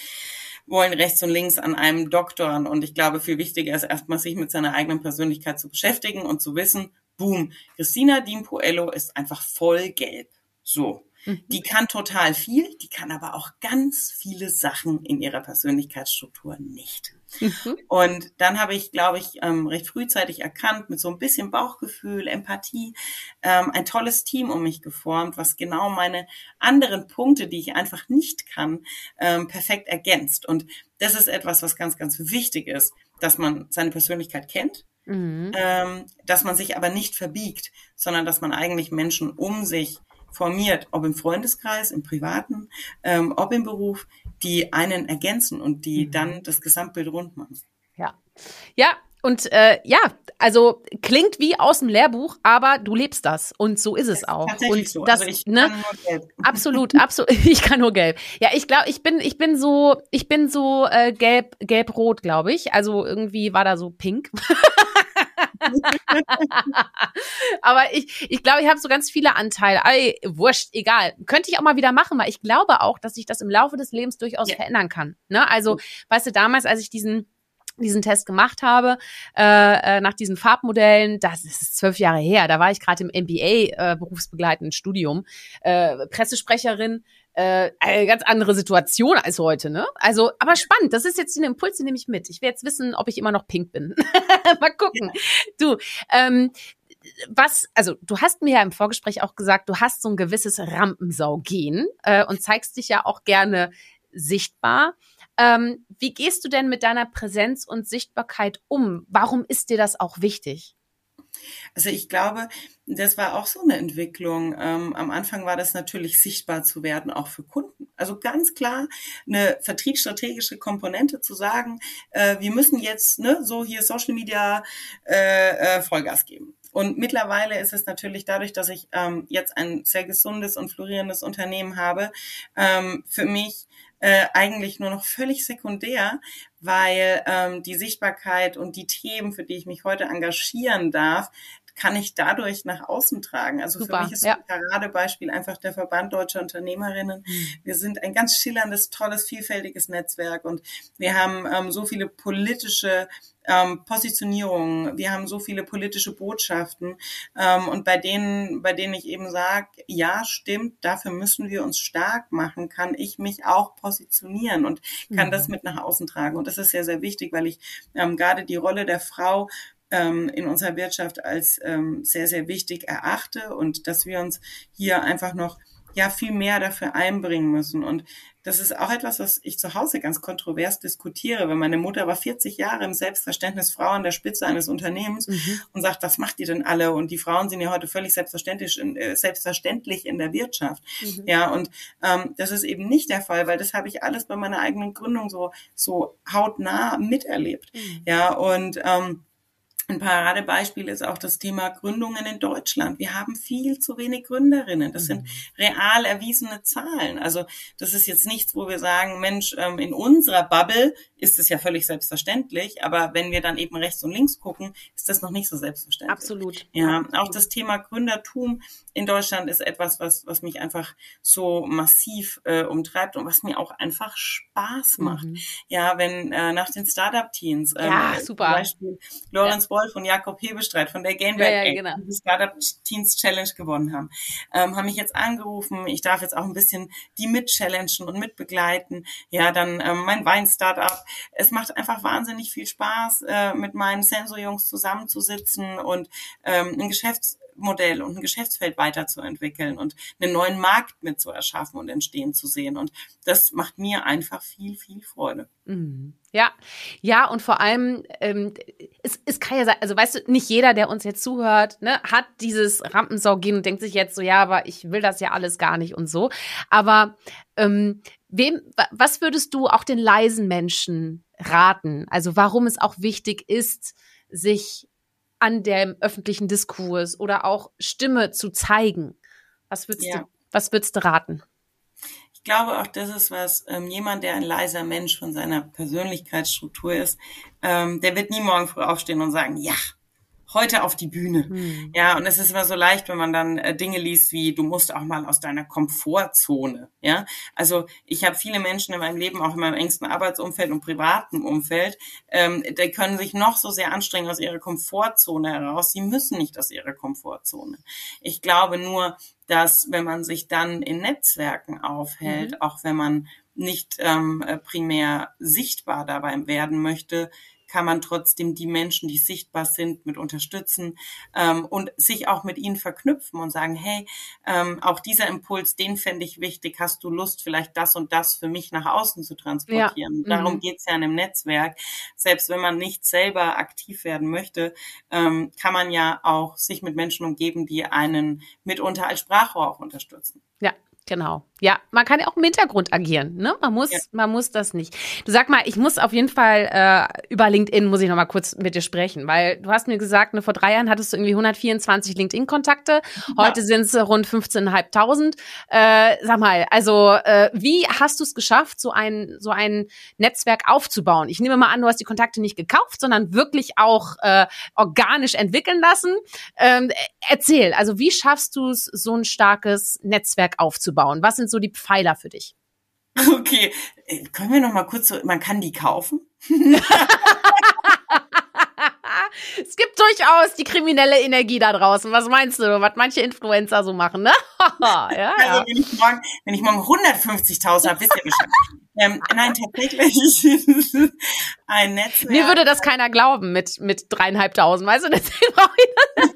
wollen rechts und links an einem doktoren. Und ich glaube, viel wichtiger ist erstmal, sich mit seiner eigenen Persönlichkeit zu beschäftigen und zu wissen, boom, Christina Dimpoello ist einfach voll gelb. So. Mhm. Die kann total viel, die kann aber auch ganz viele Sachen in ihrer Persönlichkeitsstruktur nicht. Mhm. Und dann habe ich, glaube ich, ähm, recht frühzeitig erkannt, mit so ein bisschen Bauchgefühl, Empathie, ähm, ein tolles Team um mich geformt, was genau meine anderen Punkte, die ich einfach nicht kann, ähm, perfekt ergänzt. Und das ist etwas, was ganz, ganz wichtig ist, dass man seine Persönlichkeit kennt, mhm. dass man sich aber nicht verbiegt, sondern dass man eigentlich Menschen um sich formiert, ob im Freundeskreis, im Privaten, ähm, ob im Beruf, die einen ergänzen und die mhm. dann das Gesamtbild rund machen. Ja, ja. Und äh, ja, also klingt wie aus dem Lehrbuch, aber du lebst das und so ist es auch. Und so. das, also ich ne, kann nur gelb. absolut, absolut. Ich kann nur gelb. Ja, ich glaube, ich bin, ich bin so, ich bin so äh, gelb, gelb-rot, glaube ich. Also irgendwie war da so pink. Aber ich, ich glaube, ich habe so ganz viele Anteile. Ey, wurscht, egal. Könnte ich auch mal wieder machen, weil ich glaube auch, dass sich das im Laufe des Lebens durchaus ja. verändern kann. Ne? Also, mhm. weißt du, damals, als ich diesen diesen Test gemacht habe, äh, äh, nach diesen Farbmodellen, das ist zwölf Jahre her, da war ich gerade im MBA, äh, berufsbegleitenden Studium, äh, Pressesprecherin, äh, eine ganz andere Situation als heute, ne? Also, aber spannend. Das ist jetzt ein Impuls, den nehme ich mit. Ich werde jetzt wissen, ob ich immer noch pink bin. Mal gucken. Du, ähm, was, also du hast mir ja im Vorgespräch auch gesagt, du hast so ein gewisses Rampensau-Gen äh, und zeigst dich ja auch gerne sichtbar. Ähm, wie gehst du denn mit deiner Präsenz und Sichtbarkeit um? Warum ist dir das auch wichtig? Also ich glaube, das war auch so eine Entwicklung. Ähm, am Anfang war das natürlich sichtbar zu werden, auch für Kunden. Also ganz klar eine vertriebsstrategische Komponente zu sagen, äh, wir müssen jetzt ne, so hier Social Media äh, äh, Vollgas geben. Und mittlerweile ist es natürlich dadurch, dass ich ähm, jetzt ein sehr gesundes und florierendes Unternehmen habe, ähm, für mich äh, eigentlich nur noch völlig sekundär, weil ähm, die Sichtbarkeit und die Themen, für die ich mich heute engagieren darf, kann ich dadurch nach außen tragen. Also Super, für mich ist ja. ein Paradebeispiel einfach der Verband Deutscher Unternehmerinnen. Mhm. Wir sind ein ganz schillerndes, tolles, vielfältiges Netzwerk und wir haben ähm, so viele politische ähm, Positionierungen, wir haben so viele politische Botschaften ähm, und bei denen, bei denen ich eben sage, ja, stimmt, dafür müssen wir uns stark machen, kann ich mich auch positionieren und kann mhm. das mit nach außen tragen. Und das ist sehr, sehr wichtig, weil ich ähm, gerade die Rolle der Frau ähm, in unserer Wirtschaft als ähm, sehr, sehr wichtig erachte und dass wir uns hier einfach noch ja viel mehr dafür einbringen müssen. Und das ist auch etwas, was ich zu Hause ganz kontrovers diskutiere, weil meine Mutter war 40 Jahre im Selbstverständnis Frau an der Spitze eines Unternehmens mhm. und sagt, was macht ihr denn alle? Und die Frauen sind ja heute völlig selbstverständlich in, äh, selbstverständlich in der Wirtschaft. Mhm. Ja, und ähm, das ist eben nicht der Fall, weil das habe ich alles bei meiner eigenen Gründung so, so hautnah miterlebt. Mhm. Ja, und ähm, ein Paradebeispiel ist auch das Thema Gründungen in Deutschland. Wir haben viel zu wenig Gründerinnen. Das sind mhm. real erwiesene Zahlen. Also das ist jetzt nichts, wo wir sagen, Mensch, ähm, in unserer Bubble ist es ja völlig selbstverständlich. Aber wenn wir dann eben rechts und links gucken, ist das noch nicht so selbstverständlich. Absolut. Ja, auch das Thema Gründertum in Deutschland ist etwas, was, was mich einfach so massiv äh, umtreibt und was mir auch einfach Spaß macht. Mhm. Ja, wenn äh, nach den Startup-Teens, ähm, ja, super. zum Beispiel Lawrence ja Wolf und Jakob Hebestreit von der Gainback ja, ja, genau. die Startup Teens Challenge gewonnen haben, ähm, haben mich jetzt angerufen. Ich darf jetzt auch ein bisschen die mitchallengen und mitbegleiten. Ja, dann ähm, mein Wein-Startup. Es macht einfach wahnsinnig viel Spaß, äh, mit meinen Sensor-Jungs zusammenzusitzen und ähm, ein Geschäfts Geschäftsmodell und ein Geschäftsfeld weiterzuentwickeln und einen neuen Markt mit zu erschaffen und entstehen zu sehen. Und das macht mir einfach viel, viel Freude. Mhm. Ja, ja, und vor allem, ähm, es, es kann ja sein, also weißt du, nicht jeder, der uns jetzt zuhört, ne, hat dieses Rampensau-Gen und denkt sich jetzt so, ja, aber ich will das ja alles gar nicht und so. Aber ähm, wem, was würdest du auch den leisen Menschen raten? Also warum es auch wichtig ist, sich an dem öffentlichen Diskurs oder auch Stimme zu zeigen. Was würdest, ja. du, was würdest du raten? Ich glaube auch, das ist was, ähm, jemand, der ein leiser Mensch von seiner Persönlichkeitsstruktur ist, ähm, der wird nie morgen früh aufstehen und sagen, ja, heute auf die Bühne. Hm. Ja, und es ist immer so leicht, wenn man dann äh, Dinge liest wie, du musst auch mal aus deiner Komfortzone. Ja, also ich habe viele Menschen in meinem Leben, auch in meinem engsten Arbeitsumfeld und privaten Umfeld, ähm, die können sich noch so sehr anstrengen aus ihrer Komfortzone heraus. Sie müssen nicht aus ihrer Komfortzone. Ich glaube nur, dass wenn man sich dann in Netzwerken aufhält, mhm. auch wenn man nicht ähm, primär sichtbar dabei werden möchte, kann man trotzdem die Menschen, die sichtbar sind, mit unterstützen ähm, und sich auch mit ihnen verknüpfen und sagen, hey, ähm, auch dieser Impuls, den fände ich wichtig, hast du Lust, vielleicht das und das für mich nach außen zu transportieren. Ja. Darum mhm. geht's ja in einem Netzwerk. Selbst wenn man nicht selber aktiv werden möchte, ähm, kann man ja auch sich mit Menschen umgeben, die einen mitunter als Sprachrohr auch unterstützen. Ja, Genau. Ja, man kann ja auch im Hintergrund agieren. Ne? Man muss, ja. man muss das nicht. Du sag mal, ich muss auf jeden Fall äh, über LinkedIn muss ich noch mal kurz mit dir sprechen, weil du hast mir gesagt, ne, vor drei Jahren hattest du irgendwie 124 LinkedIn-Kontakte. Heute ja. sind es rund 15.500. Äh, sag mal, also äh, wie hast du es geschafft, so ein so ein Netzwerk aufzubauen? Ich nehme mal an, du hast die Kontakte nicht gekauft, sondern wirklich auch äh, organisch entwickeln lassen. Ähm, erzähl, also wie schaffst du es, so ein starkes Netzwerk aufzubauen? Was sind so die Pfeiler für dich? Okay, äh, können wir noch mal kurz so, man kann die kaufen? es gibt durchaus die kriminelle Energie da draußen. Was meinst du, was manche Influencer so machen, ne? ja, ja. Also, wenn ich morgen, wenn ich morgen 150.000 habe, wisst ihr Bescheid. ähm, nein, tatsächlich ein Netzwerk. Mir würde das keiner glauben mit, mit dreieinhalbtausend, weißt du, deswegen brauche ich das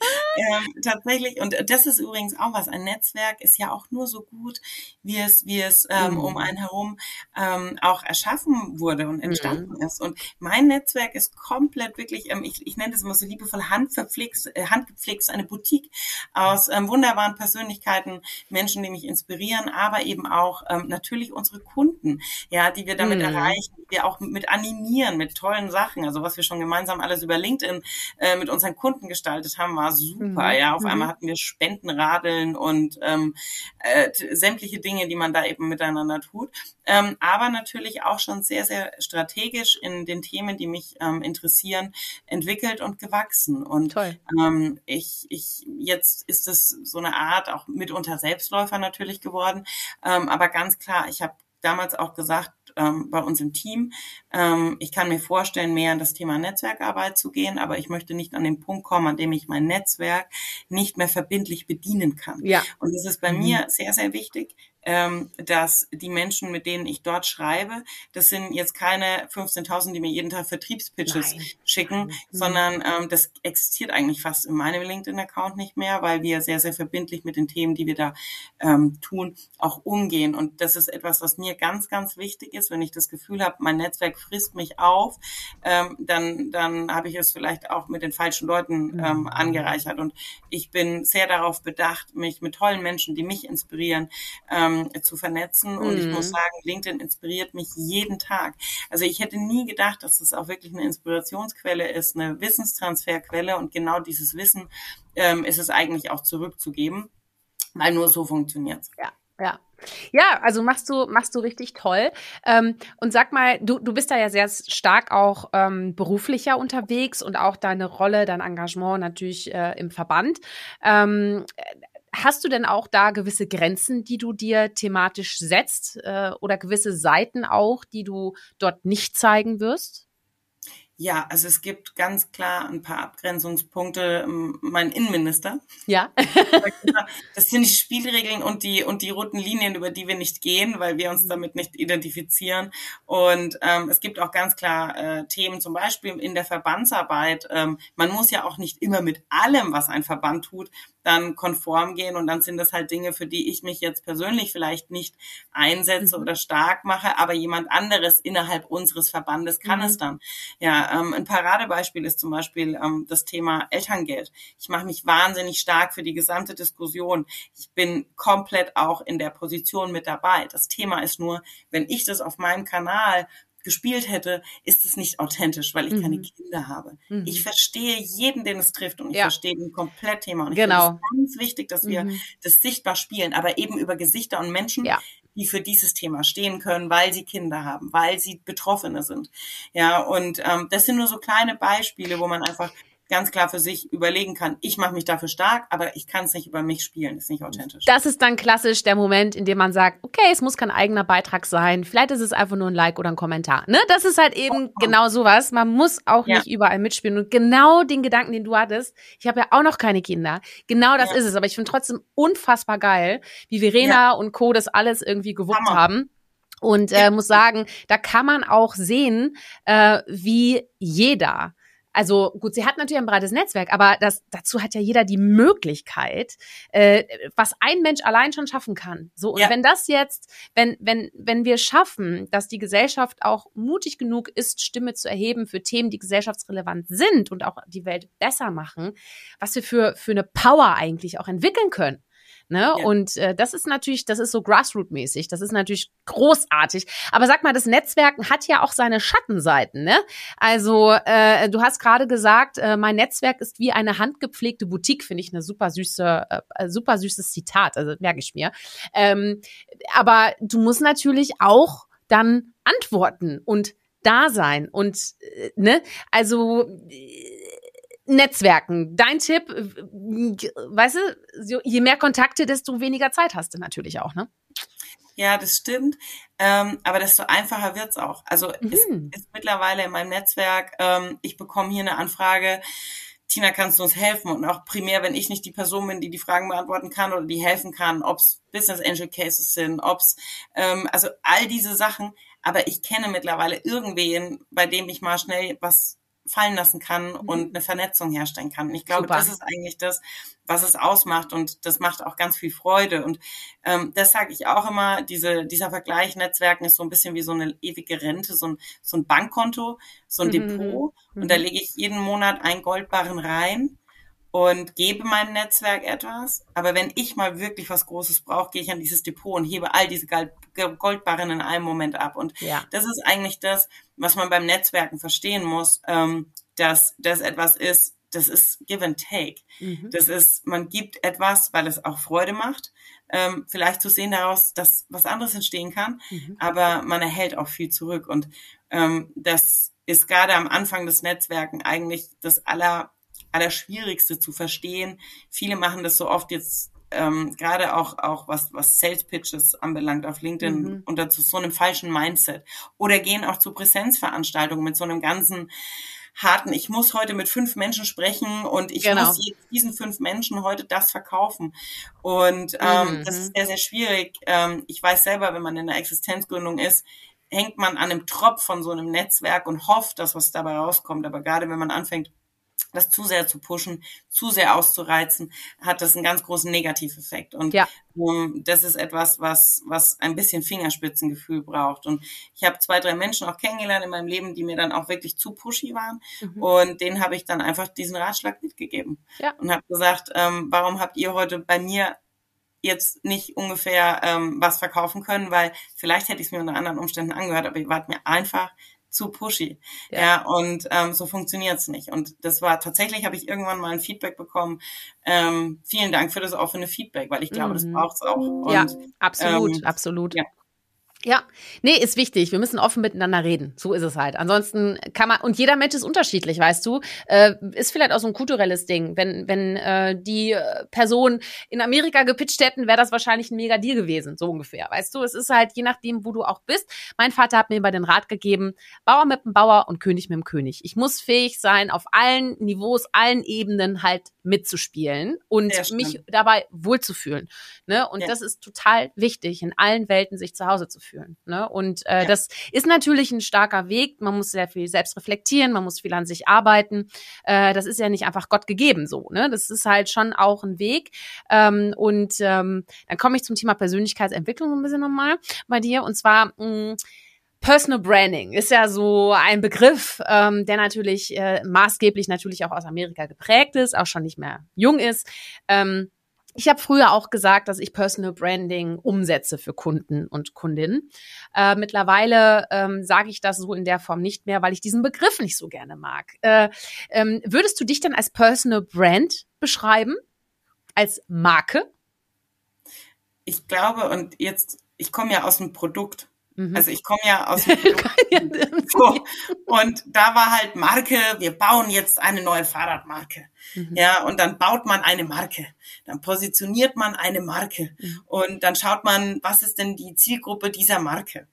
ähm, tatsächlich, und das ist übrigens auch was, ein Netzwerk ist ja auch nur so gut, wie es, wie es ähm, mhm. um einen herum ähm, auch erschaffen wurde und entstanden mhm. ist. Und mein Netzwerk ist komplett wirklich, ähm, ich, ich nenne das immer so liebevoll handverpflegt, äh, handgepflegt, eine Boutique aus ähm, wunderbaren Persönlichkeiten, Menschen, die mich inspirieren, aber eben auch ähm, natürlich unsere Kunden, ja, die wir damit mhm. erreichen, die wir auch mit animieren, mit tollen Sachen. Also was wir schon gemeinsam alles über LinkedIn äh, mit unseren Kunden gestaltet haben, war super. Mhm. Ja, auf mhm. einmal hatten wir Spendenradeln und ähm, äh, sämtliche Dinge, die man da eben miteinander tut. Ähm, aber natürlich auch schon sehr, sehr strategisch in den Themen, die mich ähm, interessieren, entwickelt und gewachsen. Und ähm, ich, ich, jetzt ist es so eine Art auch mitunter Selbstläufer natürlich geworden. Ähm, aber ganz klar, ich habe damals auch gesagt, ähm, bei uns im Team. Ähm, ich kann mir vorstellen, mehr an das Thema Netzwerkarbeit zu gehen, aber ich möchte nicht an den Punkt kommen, an dem ich mein Netzwerk nicht mehr verbindlich bedienen kann. Ja. Und es ist bei mhm. mir sehr, sehr wichtig, ähm, dass die Menschen, mit denen ich dort schreibe, das sind jetzt keine 15.000, die mir jeden Tag Vertriebspitches Nein. schicken, Nein. Mhm. sondern ähm, das existiert eigentlich fast in meinem LinkedIn-Account nicht mehr, weil wir sehr, sehr verbindlich mit den Themen, die wir da ähm, tun, auch umgehen. Und das ist etwas, was mir ganz, ganz wichtig ist. Wenn ich das Gefühl habe, mein Netzwerk frisst mich auf, ähm, dann, dann habe ich es vielleicht auch mit den falschen Leuten ähm, mhm. angereichert. Und ich bin sehr darauf bedacht, mich mit tollen Menschen, die mich inspirieren, ähm, ähm, zu vernetzen. Und mhm. ich muss mhm. sagen, LinkedIn inspiriert mich jeden Tag. Also ich hätte nie gedacht, dass das auch wirklich eine Inspirationsquelle ist, eine Wissenstransferquelle. Und genau dieses Wissen ähm, ist es eigentlich auch zurückzugeben, weil nur so funktioniert Ja, ja. Ja, also machst du, machst du richtig toll. Ähm, und sag mal, du, du bist da ja sehr stark auch ähm, beruflicher unterwegs und auch deine Rolle, dein Engagement natürlich äh, im Verband. Ähm, Hast du denn auch da gewisse Grenzen, die du dir thematisch setzt äh, oder gewisse Seiten auch, die du dort nicht zeigen wirst? Ja, also es gibt ganz klar ein paar Abgrenzungspunkte. Mein Innenminister. Ja. das sind die Spielregeln und die und die roten Linien, über die wir nicht gehen, weil wir uns damit nicht identifizieren. Und ähm, es gibt auch ganz klar äh, Themen, zum Beispiel in der Verbandsarbeit. Ähm, man muss ja auch nicht immer mit allem, was ein Verband tut, dann konform gehen und dann sind das halt Dinge, für die ich mich jetzt persönlich vielleicht nicht einsetze mhm. oder stark mache, aber jemand anderes innerhalb unseres Verbandes kann mhm. es dann. Ja, ähm, ein Paradebeispiel ist zum Beispiel ähm, das Thema Elterngeld. Ich mache mich wahnsinnig stark für die gesamte Diskussion. Ich bin komplett auch in der Position mit dabei. Das Thema ist nur, wenn ich das auf meinem Kanal gespielt hätte, ist es nicht authentisch, weil ich mhm. keine Kinder habe. Mhm. Ich verstehe jeden, den es trifft und ich ja. verstehe den komplett Thema. Und ich genau. finde es ganz wichtig, dass wir mhm. das sichtbar spielen, aber eben über Gesichter und Menschen, ja. die für dieses Thema stehen können, weil sie Kinder haben, weil sie Betroffene sind. Ja, und ähm, das sind nur so kleine Beispiele, wo man einfach ganz klar für sich überlegen kann, ich mache mich dafür stark, aber ich kann es nicht über mich spielen, ist nicht authentisch. Das ist dann klassisch der Moment, in dem man sagt, okay, es muss kein eigener Beitrag sein, vielleicht ist es einfach nur ein Like oder ein Kommentar. Ne? Das ist halt eben oh. genau sowas. Man muss auch ja. nicht überall mitspielen. Und genau den Gedanken, den du hattest, ich habe ja auch noch keine Kinder. Genau das ja. ist es. Aber ich finde trotzdem unfassbar geil, wie Verena ja. und Co. das alles irgendwie gewuppt Hammer. haben. Und äh, muss sagen, da kann man auch sehen, äh, wie jeder also gut, sie hat natürlich ein breites Netzwerk, aber das, dazu hat ja jeder die Möglichkeit, äh, was ein Mensch allein schon schaffen kann. So, und ja. wenn das jetzt, wenn, wenn, wenn wir schaffen, dass die Gesellschaft auch mutig genug ist, Stimme zu erheben für Themen, die gesellschaftsrelevant sind und auch die Welt besser machen, was wir für, für eine Power eigentlich auch entwickeln können. Ne? Ja. Und äh, das ist natürlich, das ist so Grassroot-mäßig, das ist natürlich großartig. Aber sag mal, das Netzwerken hat ja auch seine Schattenseiten. Ne? Also äh, du hast gerade gesagt, äh, mein Netzwerk ist wie eine handgepflegte Boutique, finde ich eine super süße, äh, super süßes Zitat, also merke ich mir. Ähm, aber du musst natürlich auch dann antworten und da sein und äh, ne, also äh, Netzwerken. Dein Tipp, weißt du, je mehr Kontakte, desto weniger Zeit hast du natürlich auch, ne? Ja, das stimmt. Ähm, aber desto einfacher wird's auch. Also mhm. es ist mittlerweile in meinem Netzwerk, ähm, ich bekomme hier eine Anfrage, Tina, kannst du uns helfen? Und auch primär, wenn ich nicht die Person bin, die die Fragen beantworten kann oder die helfen kann, ob's Business Angel Cases sind, ob's ähm, also all diese Sachen. Aber ich kenne mittlerweile irgendwen, bei dem ich mal schnell was fallen lassen kann mhm. und eine Vernetzung herstellen kann. Und ich glaube, Super. das ist eigentlich das, was es ausmacht und das macht auch ganz viel Freude. Und ähm, das sage ich auch immer, diese, dieser Vergleich Netzwerken ist so ein bisschen wie so eine ewige Rente, so ein, so ein Bankkonto, so ein mhm. Depot. Mhm. Und da lege ich jeden Monat einen Goldbarren rein und gebe meinem Netzwerk etwas. Aber wenn ich mal wirklich was Großes brauche, gehe ich an dieses Depot und hebe all diese Goldbarren in einem Moment ab. Und ja. das ist eigentlich das, was man beim Netzwerken verstehen muss, ähm, dass das etwas ist, das ist Give and Take. Mhm. Das ist, man gibt etwas, weil es auch Freude macht. Ähm, vielleicht zu sehen daraus, dass was anderes entstehen kann, mhm. aber man erhält auch viel zurück. Und ähm, das ist gerade am Anfang des Netzwerken eigentlich das aller Allerschwierigste zu verstehen. Viele machen das so oft jetzt ähm, gerade auch auch was was Sales Pitches anbelangt auf LinkedIn mhm. unter zu so einem falschen Mindset oder gehen auch zu Präsenzveranstaltungen mit so einem ganzen harten, ich muss heute mit fünf Menschen sprechen und ich genau. muss diesen fünf Menschen heute das verkaufen. Und ähm, mhm. das ist sehr, sehr schwierig. Ähm, ich weiß selber, wenn man in einer Existenzgründung ist, hängt man an einem Tropf von so einem Netzwerk und hofft, dass was dabei rauskommt. Aber gerade wenn man anfängt, das zu sehr zu pushen, zu sehr auszureizen, hat das einen ganz großen Negativeffekt. Und ja. um, das ist etwas, was, was ein bisschen Fingerspitzengefühl braucht. Und ich habe zwei, drei Menschen auch kennengelernt in meinem Leben, die mir dann auch wirklich zu pushy waren. Mhm. Und denen habe ich dann einfach diesen Ratschlag mitgegeben. Ja. Und habe gesagt, ähm, warum habt ihr heute bei mir jetzt nicht ungefähr ähm, was verkaufen können, weil vielleicht hätte ich es mir unter anderen Umständen angehört, aber ihr wart mir einfach zu pushy. Ja, ja und ähm, so funktioniert's nicht. Und das war tatsächlich, habe ich irgendwann mal ein Feedback bekommen. Ähm, vielen Dank für das offene Feedback, weil ich glaube, mhm. das braucht's auch. Und, ja, absolut, ähm, absolut. Ja. Ja, nee, ist wichtig. Wir müssen offen miteinander reden. So ist es halt. Ansonsten kann man und jeder Mensch ist unterschiedlich, weißt du. Äh, ist vielleicht auch so ein kulturelles Ding. Wenn wenn äh, die äh, Person in Amerika gepitcht hätten, wäre das wahrscheinlich ein mega Deal gewesen, so ungefähr. Weißt du, es ist halt je nachdem, wo du auch bist. Mein Vater hat mir immer den Rat gegeben: Bauer mit dem Bauer und König mit dem König. Ich muss fähig sein, auf allen Niveaus, allen Ebenen halt mitzuspielen und mich dabei wohlzufühlen. Ne? Und ja. das ist total wichtig, in allen Welten sich zu Hause zu fühlen. Ne? Und äh, ja. das ist natürlich ein starker Weg. Man muss sehr viel selbst reflektieren, man muss viel an sich arbeiten. Äh, das ist ja nicht einfach Gott gegeben so. Ne? Das ist halt schon auch ein Weg. Ähm, und ähm, dann komme ich zum Thema Persönlichkeitsentwicklung ein bisschen nochmal bei dir. Und zwar mh, mm, Personal Branding ist ja so ein Begriff, ähm, der natürlich äh, maßgeblich natürlich auch aus Amerika geprägt ist, auch schon nicht mehr jung ist. Ähm, ich habe früher auch gesagt, dass ich Personal Branding umsetze für Kunden und Kundinnen. Äh, mittlerweile ähm, sage ich das so in der Form nicht mehr, weil ich diesen Begriff nicht so gerne mag. Äh, ähm, würdest du dich denn als Personal Brand beschreiben? Als Marke? Ich glaube, und jetzt, ich komme ja aus dem Produkt. Mhm. Also ich komme ja aus dem so, und da war halt Marke, wir bauen jetzt eine neue Fahrradmarke. Mhm. Ja, und dann baut man eine Marke. Dann positioniert man eine Marke. Mhm. Und dann schaut man, was ist denn die Zielgruppe dieser Marke?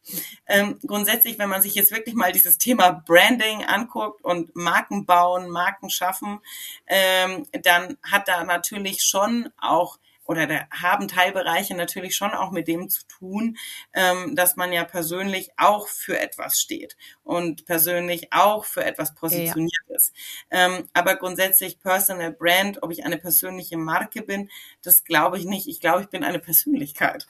Ähm, grundsätzlich, wenn man sich jetzt wirklich mal dieses Thema Branding anguckt und Marken bauen, Marken schaffen, ähm, dann hat da natürlich schon auch oder da haben Teilbereiche natürlich schon auch mit dem zu tun, ähm, dass man ja persönlich auch für etwas steht und persönlich auch für etwas positioniert ja. ist. Ähm, aber grundsätzlich Personal Brand, ob ich eine persönliche Marke bin, das glaube ich nicht. Ich glaube, ich bin eine Persönlichkeit.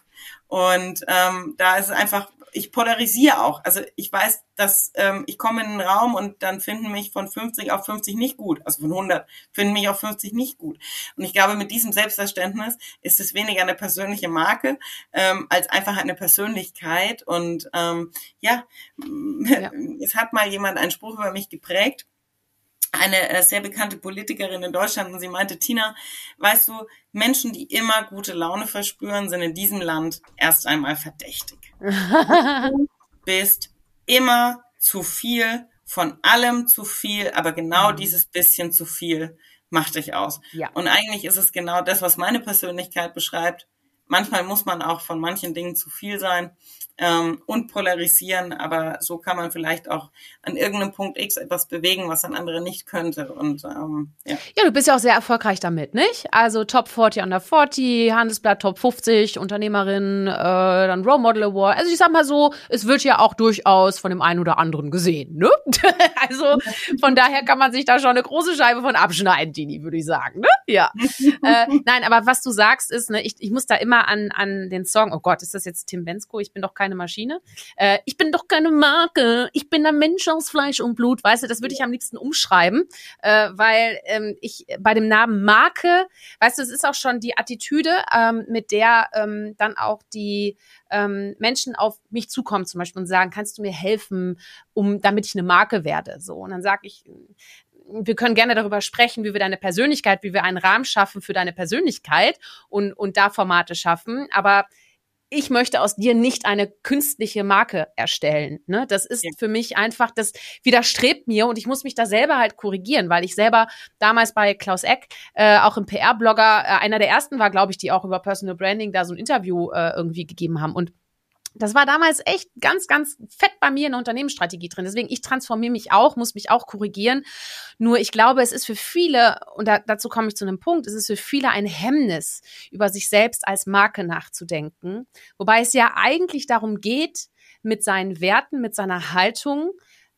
Und ähm, da ist es einfach ich polarisiere auch. Also ich weiß, dass ähm, ich komme in einen Raum und dann finden mich von 50 auf 50 nicht gut. Also von 100 finden mich auf 50 nicht gut. Und ich glaube, mit diesem Selbstverständnis ist es weniger eine persönliche Marke ähm, als einfach eine Persönlichkeit. Und ähm, ja, ja, es hat mal jemand einen Spruch über mich geprägt eine äh, sehr bekannte Politikerin in Deutschland und sie meinte, Tina, weißt du, Menschen, die immer gute Laune verspüren, sind in diesem Land erst einmal verdächtig du bist immer zu viel, von allem zu viel, aber genau mhm. dieses bisschen zu viel macht dich aus. Ja. Und eigentlich ist es genau das, was meine Persönlichkeit beschreibt. Manchmal muss man auch von manchen Dingen zu viel sein ähm, und polarisieren, aber so kann man vielleicht auch an irgendeinem Punkt X etwas bewegen, was ein anderer nicht könnte. Und ähm, ja. ja, du bist ja auch sehr erfolgreich damit, nicht? Also Top 40 under 40, Handelsblatt Top 50, Unternehmerin, äh, dann Role Model Award. Also ich sag mal so, es wird ja auch durchaus von dem einen oder anderen gesehen, ne? also von daher kann man sich da schon eine große Scheibe von abschneiden, Dini, würde ich sagen, ne? Ja. äh, nein, aber was du sagst ist, ne, ich, ich muss da immer an, an den Song, oh Gott, ist das jetzt Tim Bensko? Ich bin doch kein keine Maschine. Äh, ich bin doch keine Marke. Ich bin ein Mensch aus Fleisch und Blut. Weißt du, das würde ich am liebsten umschreiben, äh, weil ähm, ich bei dem Namen Marke, weißt du, es ist auch schon die Attitüde, ähm, mit der ähm, dann auch die ähm, Menschen auf mich zukommen zum Beispiel und sagen, kannst du mir helfen, um damit ich eine Marke werde? So und dann sage ich, wir können gerne darüber sprechen, wie wir deine Persönlichkeit, wie wir einen Rahmen schaffen für deine Persönlichkeit und, und da Formate schaffen. Aber ich möchte aus dir nicht eine künstliche Marke erstellen. Ne? Das ist ja. für mich einfach, das widerstrebt mir und ich muss mich da selber halt korrigieren, weil ich selber damals bei Klaus Eck, äh, auch im PR-Blogger, äh, einer der ersten war, glaube ich, die auch über Personal Branding da so ein Interview äh, irgendwie gegeben haben. Und das war damals echt ganz, ganz fett bei mir in der Unternehmensstrategie drin. Deswegen, ich transformiere mich auch, muss mich auch korrigieren. Nur ich glaube, es ist für viele, und da, dazu komme ich zu einem Punkt, es ist für viele ein Hemmnis, über sich selbst als Marke nachzudenken. Wobei es ja eigentlich darum geht, mit seinen Werten, mit seiner Haltung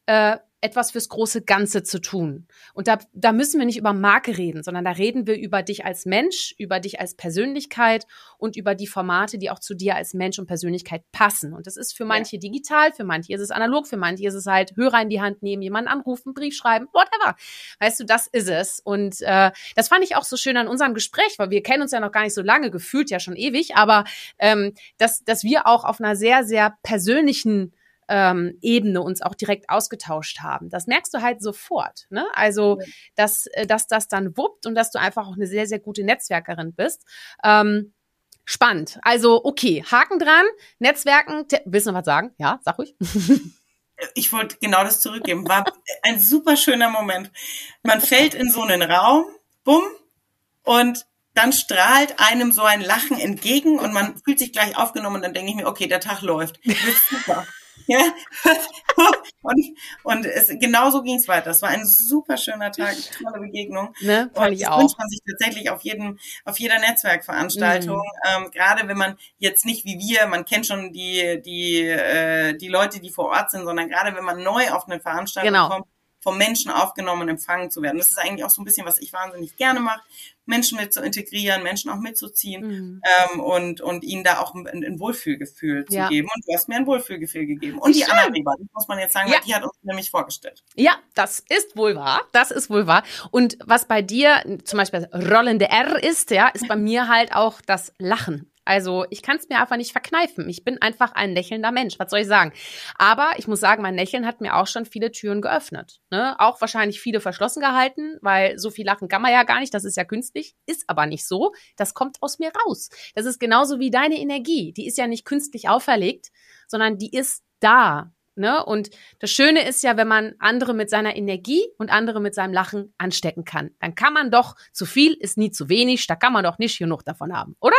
äh, etwas fürs große Ganze zu tun. Und da, da müssen wir nicht über Marke reden, sondern da reden wir über dich als Mensch, über dich als Persönlichkeit und über die Formate, die auch zu dir als Mensch und Persönlichkeit passen. Und das ist für manche ja. digital, für manche ist es analog, für manche ist es halt Hörer in die Hand nehmen, jemanden anrufen, Brief schreiben, whatever. Weißt du, das ist es. Und äh, das fand ich auch so schön an unserem Gespräch, weil wir kennen uns ja noch gar nicht so lange, gefühlt ja schon ewig, aber ähm, dass, dass wir auch auf einer sehr, sehr persönlichen ähm, Ebene uns auch direkt ausgetauscht haben. Das merkst du halt sofort. Ne? Also, dass, äh, dass das dann wuppt und dass du einfach auch eine sehr, sehr gute Netzwerkerin bist. Ähm, spannend. Also, okay, Haken dran, Netzwerken. Willst du noch was sagen? Ja, sag ruhig. ich wollte genau das zurückgeben. War ein super schöner Moment. Man fällt in so einen Raum, bumm, und dann strahlt einem so ein Lachen entgegen und man fühlt sich gleich aufgenommen und dann denke ich mir, okay, der Tag läuft. Super. Ja. und und es, genau so ging es weiter. Es war ein super schöner Tag, tolle Begegnung. Ne, und ich das wünscht man sich tatsächlich auf jedem, auf jeder Netzwerkveranstaltung. Mhm. Ähm, gerade wenn man jetzt nicht wie wir, man kennt schon die, die, äh, die Leute, die vor Ort sind, sondern gerade wenn man neu auf eine Veranstaltung genau. kommt, vom Menschen aufgenommen und empfangen zu werden. Das ist eigentlich auch so ein bisschen, was ich wahnsinnig gerne mache, Menschen mit zu integrieren, Menschen auch mitzuziehen mhm. ähm, und, und ihnen da auch ein, ein Wohlfühlgefühl ja. zu geben. Und du hast mir ein Wohlfühlgefühl gegeben. Und die Anna Weber, das muss man jetzt sagen, ja. weil die hat uns nämlich vorgestellt. Ja, das ist wohl wahr. Das ist wohl wahr. Und was bei dir zum Beispiel rollende R ist, ja, ist bei mir halt auch das Lachen. Also ich kann es mir einfach nicht verkneifen. Ich bin einfach ein lächelnder Mensch. Was soll ich sagen? Aber ich muss sagen, mein Lächeln hat mir auch schon viele Türen geöffnet. Ne? Auch wahrscheinlich viele verschlossen gehalten, weil so viel lachen kann man ja gar nicht. Das ist ja künstlich. Ist aber nicht so. Das kommt aus mir raus. Das ist genauso wie deine Energie. Die ist ja nicht künstlich auferlegt, sondern die ist da. Ne? Und das Schöne ist ja, wenn man andere mit seiner Energie und andere mit seinem Lachen anstecken kann. Dann kann man doch, zu viel ist nie zu wenig, da kann man doch nicht genug davon haben, oder?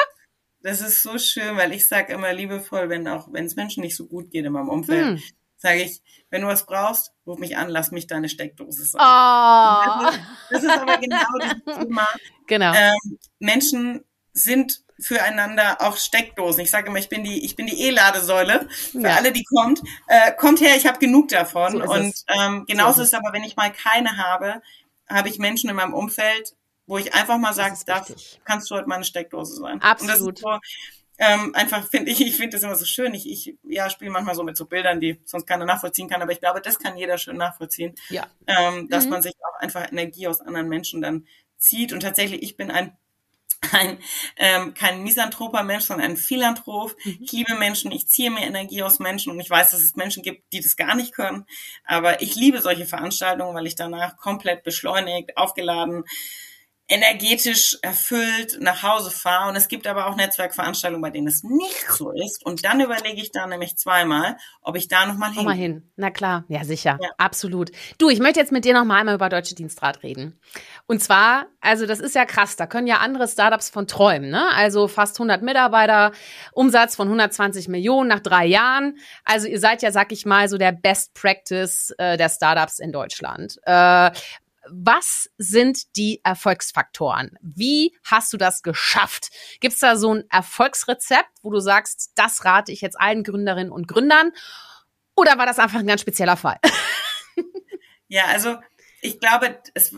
Das ist so schön, weil ich sage immer liebevoll, wenn auch, wenn es Menschen nicht so gut geht in meinem Umfeld, hm. sage ich, wenn du was brauchst, ruf mich an, lass mich deine Steckdose sein. Oh. Das, ist, das, ist, aber genau das Thema. Genau. Ähm, Menschen sind füreinander auch Steckdosen. Ich sage immer, ich bin die, ich bin die E-Ladesäule für ja. alle, die kommt. Äh, kommt her, ich habe genug davon. So und ähm, genauso so ist es aber, wenn ich mal keine habe, habe ich Menschen in meinem Umfeld, wo ich einfach mal sage, da kannst du heute meine Steckdose sein. Absolut. So, ähm, einfach finde ich, ich finde das immer so schön. Ich, ich ja, spiele manchmal so mit so Bildern, die sonst keiner nachvollziehen kann, aber ich glaube, das kann jeder schön nachvollziehen. Ja. Ähm, dass mhm. man sich auch einfach Energie aus anderen Menschen dann zieht. Und tatsächlich, ich bin ein ein, ähm, kein misanthroper Mensch, sondern ein Philanthrop. Mhm. Ich liebe Menschen, ich ziehe mir Energie aus Menschen und ich weiß, dass es Menschen gibt, die das gar nicht können. Aber ich liebe solche Veranstaltungen, weil ich danach komplett beschleunigt, aufgeladen, energetisch erfüllt nach Hause fahre. Und es gibt aber auch Netzwerkveranstaltungen, bei denen es nicht so ist. Und dann überlege ich da nämlich zweimal, ob ich da nochmal hin. Mal hin. Na klar, ja sicher, ja. absolut. Du, ich möchte jetzt mit dir nochmal einmal über Deutsche Dienstrat reden. Und zwar, also das ist ja krass, da können ja andere Startups von träumen. Ne? Also fast 100 Mitarbeiter, Umsatz von 120 Millionen nach drei Jahren. Also ihr seid ja, sag ich mal, so der Best Practice äh, der Startups in Deutschland. Äh, was sind die Erfolgsfaktoren? Wie hast du das geschafft? Gibt es da so ein Erfolgsrezept, wo du sagst, das rate ich jetzt allen Gründerinnen und Gründern? Oder war das einfach ein ganz spezieller Fall? Ja, also ich glaube, es,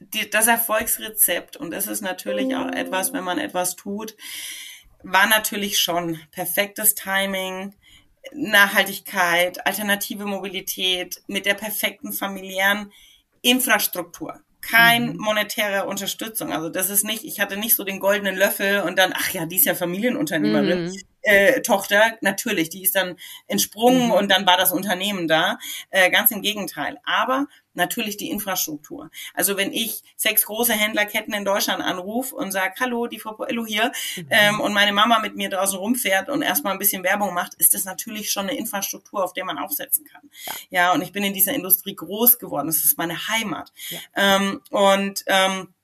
die, das Erfolgsrezept, und das ist natürlich auch etwas, wenn man etwas tut, war natürlich schon perfektes Timing, Nachhaltigkeit, alternative Mobilität mit der perfekten familiären Infrastruktur, kein mhm. monetäre Unterstützung. Also das ist nicht, ich hatte nicht so den goldenen Löffel und dann, ach ja, die ist ja Familienunternehmerin. Mhm. Äh, Tochter, natürlich, die ist dann entsprungen mhm. und dann war das Unternehmen da. Äh, ganz im Gegenteil. Aber natürlich die Infrastruktur. Also wenn ich sechs große Händlerketten in Deutschland anrufe und sage, hallo, die Frau Poello hier, mhm. ähm, und meine Mama mit mir draußen rumfährt und erstmal ein bisschen Werbung macht, ist das natürlich schon eine Infrastruktur, auf der man aufsetzen kann. Ja, ja und ich bin in dieser Industrie groß geworden. Das ist meine Heimat. Ja. Ähm, und ähm,